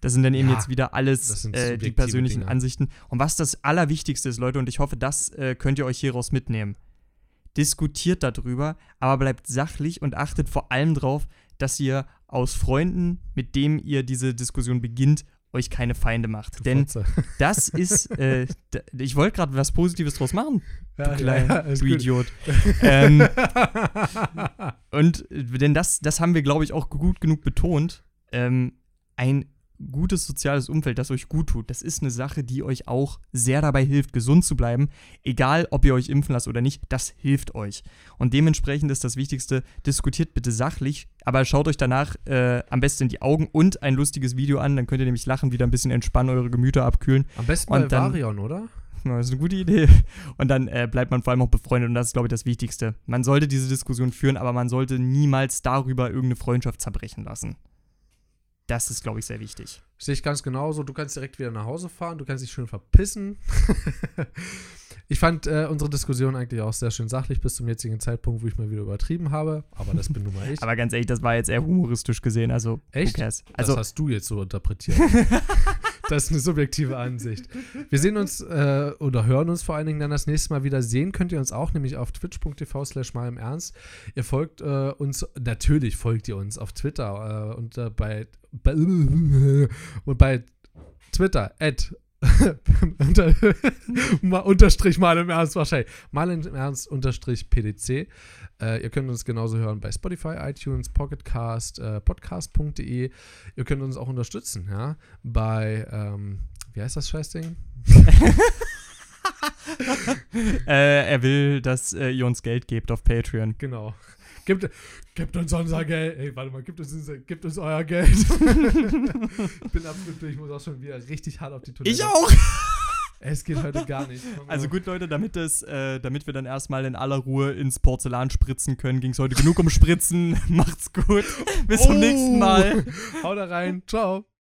das sind dann eben Ja, jetzt wieder alles äh, die persönlichen Dinge. Ansichten. Und was das Allerwichtigste ist, Leute, und ich hoffe, das äh, könnt ihr euch hieraus mitnehmen. Diskutiert darüber, aber bleibt sachlich und achtet vor allem darauf, dass ihr aus Freunden, mit denen ihr diese Diskussion beginnt, euch keine Feinde macht. Denn Fotze. das ist, äh, ich wollte gerade was Positives draus machen, ja, du kleiner, ist du. Idiot. ähm, und äh, denn das, das haben wir, glaube ich, auch gut genug betont. Ähm, ein gutes soziales Umfeld, das euch gut tut, das ist eine Sache, die euch auch sehr dabei hilft, gesund zu bleiben. Egal, ob ihr euch impfen lasst oder nicht, das hilft euch. Und dementsprechend ist das Wichtigste, diskutiert bitte sachlich, aber schaut euch danach äh, am besten in die Augen und ein lustiges Video an, dann könnt ihr nämlich lachen, wieder ein bisschen entspannen, eure Gemüter abkühlen. Am besten Und bei dann- Varion, oder? Das ist eine gute Idee. Und dann äh, bleibt man vor allem auch befreundet und das ist, glaube ich, das Wichtigste. Man sollte diese Diskussion führen, aber man sollte niemals darüber irgendeine Freundschaft zerbrechen lassen. Das ist, glaube ich, sehr wichtig. Sehe ich ganz genauso. Du kannst direkt wieder nach Hause fahren, du kannst dich schön verpissen. ich fand äh, unsere Diskussion eigentlich auch sehr schön sachlich bis zum jetzigen Zeitpunkt, wo ich mal wieder übertrieben habe. Aber das bin nun mal ich. Aber ganz ehrlich, das war jetzt eher humoristisch gesehen, also Echt? cares? das Also, hast du jetzt so interpretiert. das ist eine subjektive Ansicht. Wir sehen uns äh, oder hören uns vor allen Dingen dann das nächste Mal wieder. Sehen könnt ihr uns auch, nämlich auf twitch.tv slash mal im Ernst. Ihr folgt äh, uns, natürlich folgt ihr uns auf Twitter äh, und äh, bei, bei und bei Twitter at unter, mal, unterstrich mal im Ernst wahrscheinlich. Mal im Ernst unterstrich PDC. Äh, ihr könnt uns genauso hören bei Spotify, iTunes, Pocketcast, äh, podcast.de. Ihr könnt uns auch unterstützen, ja, bei, ähm, wie heißt das Scheißding? äh, er will, dass äh, ihr uns Geld gebt auf Patreon. Genau. Gibt, gibt uns unser Geld. Ey, warte mal, gibt uns, gibt uns euer Geld. ich bin absolut durch, ich muss auch schon wieder richtig hart auf die Toilette. Ich auch! Es geht heute gar nicht. Also gut, Leute, damit, es, äh, damit wir dann erstmal in aller Ruhe ins Porzellan spritzen können, ging es heute genug um Spritzen. Macht's gut. Bis zum nächsten Mal. Haut da rein. Ciao.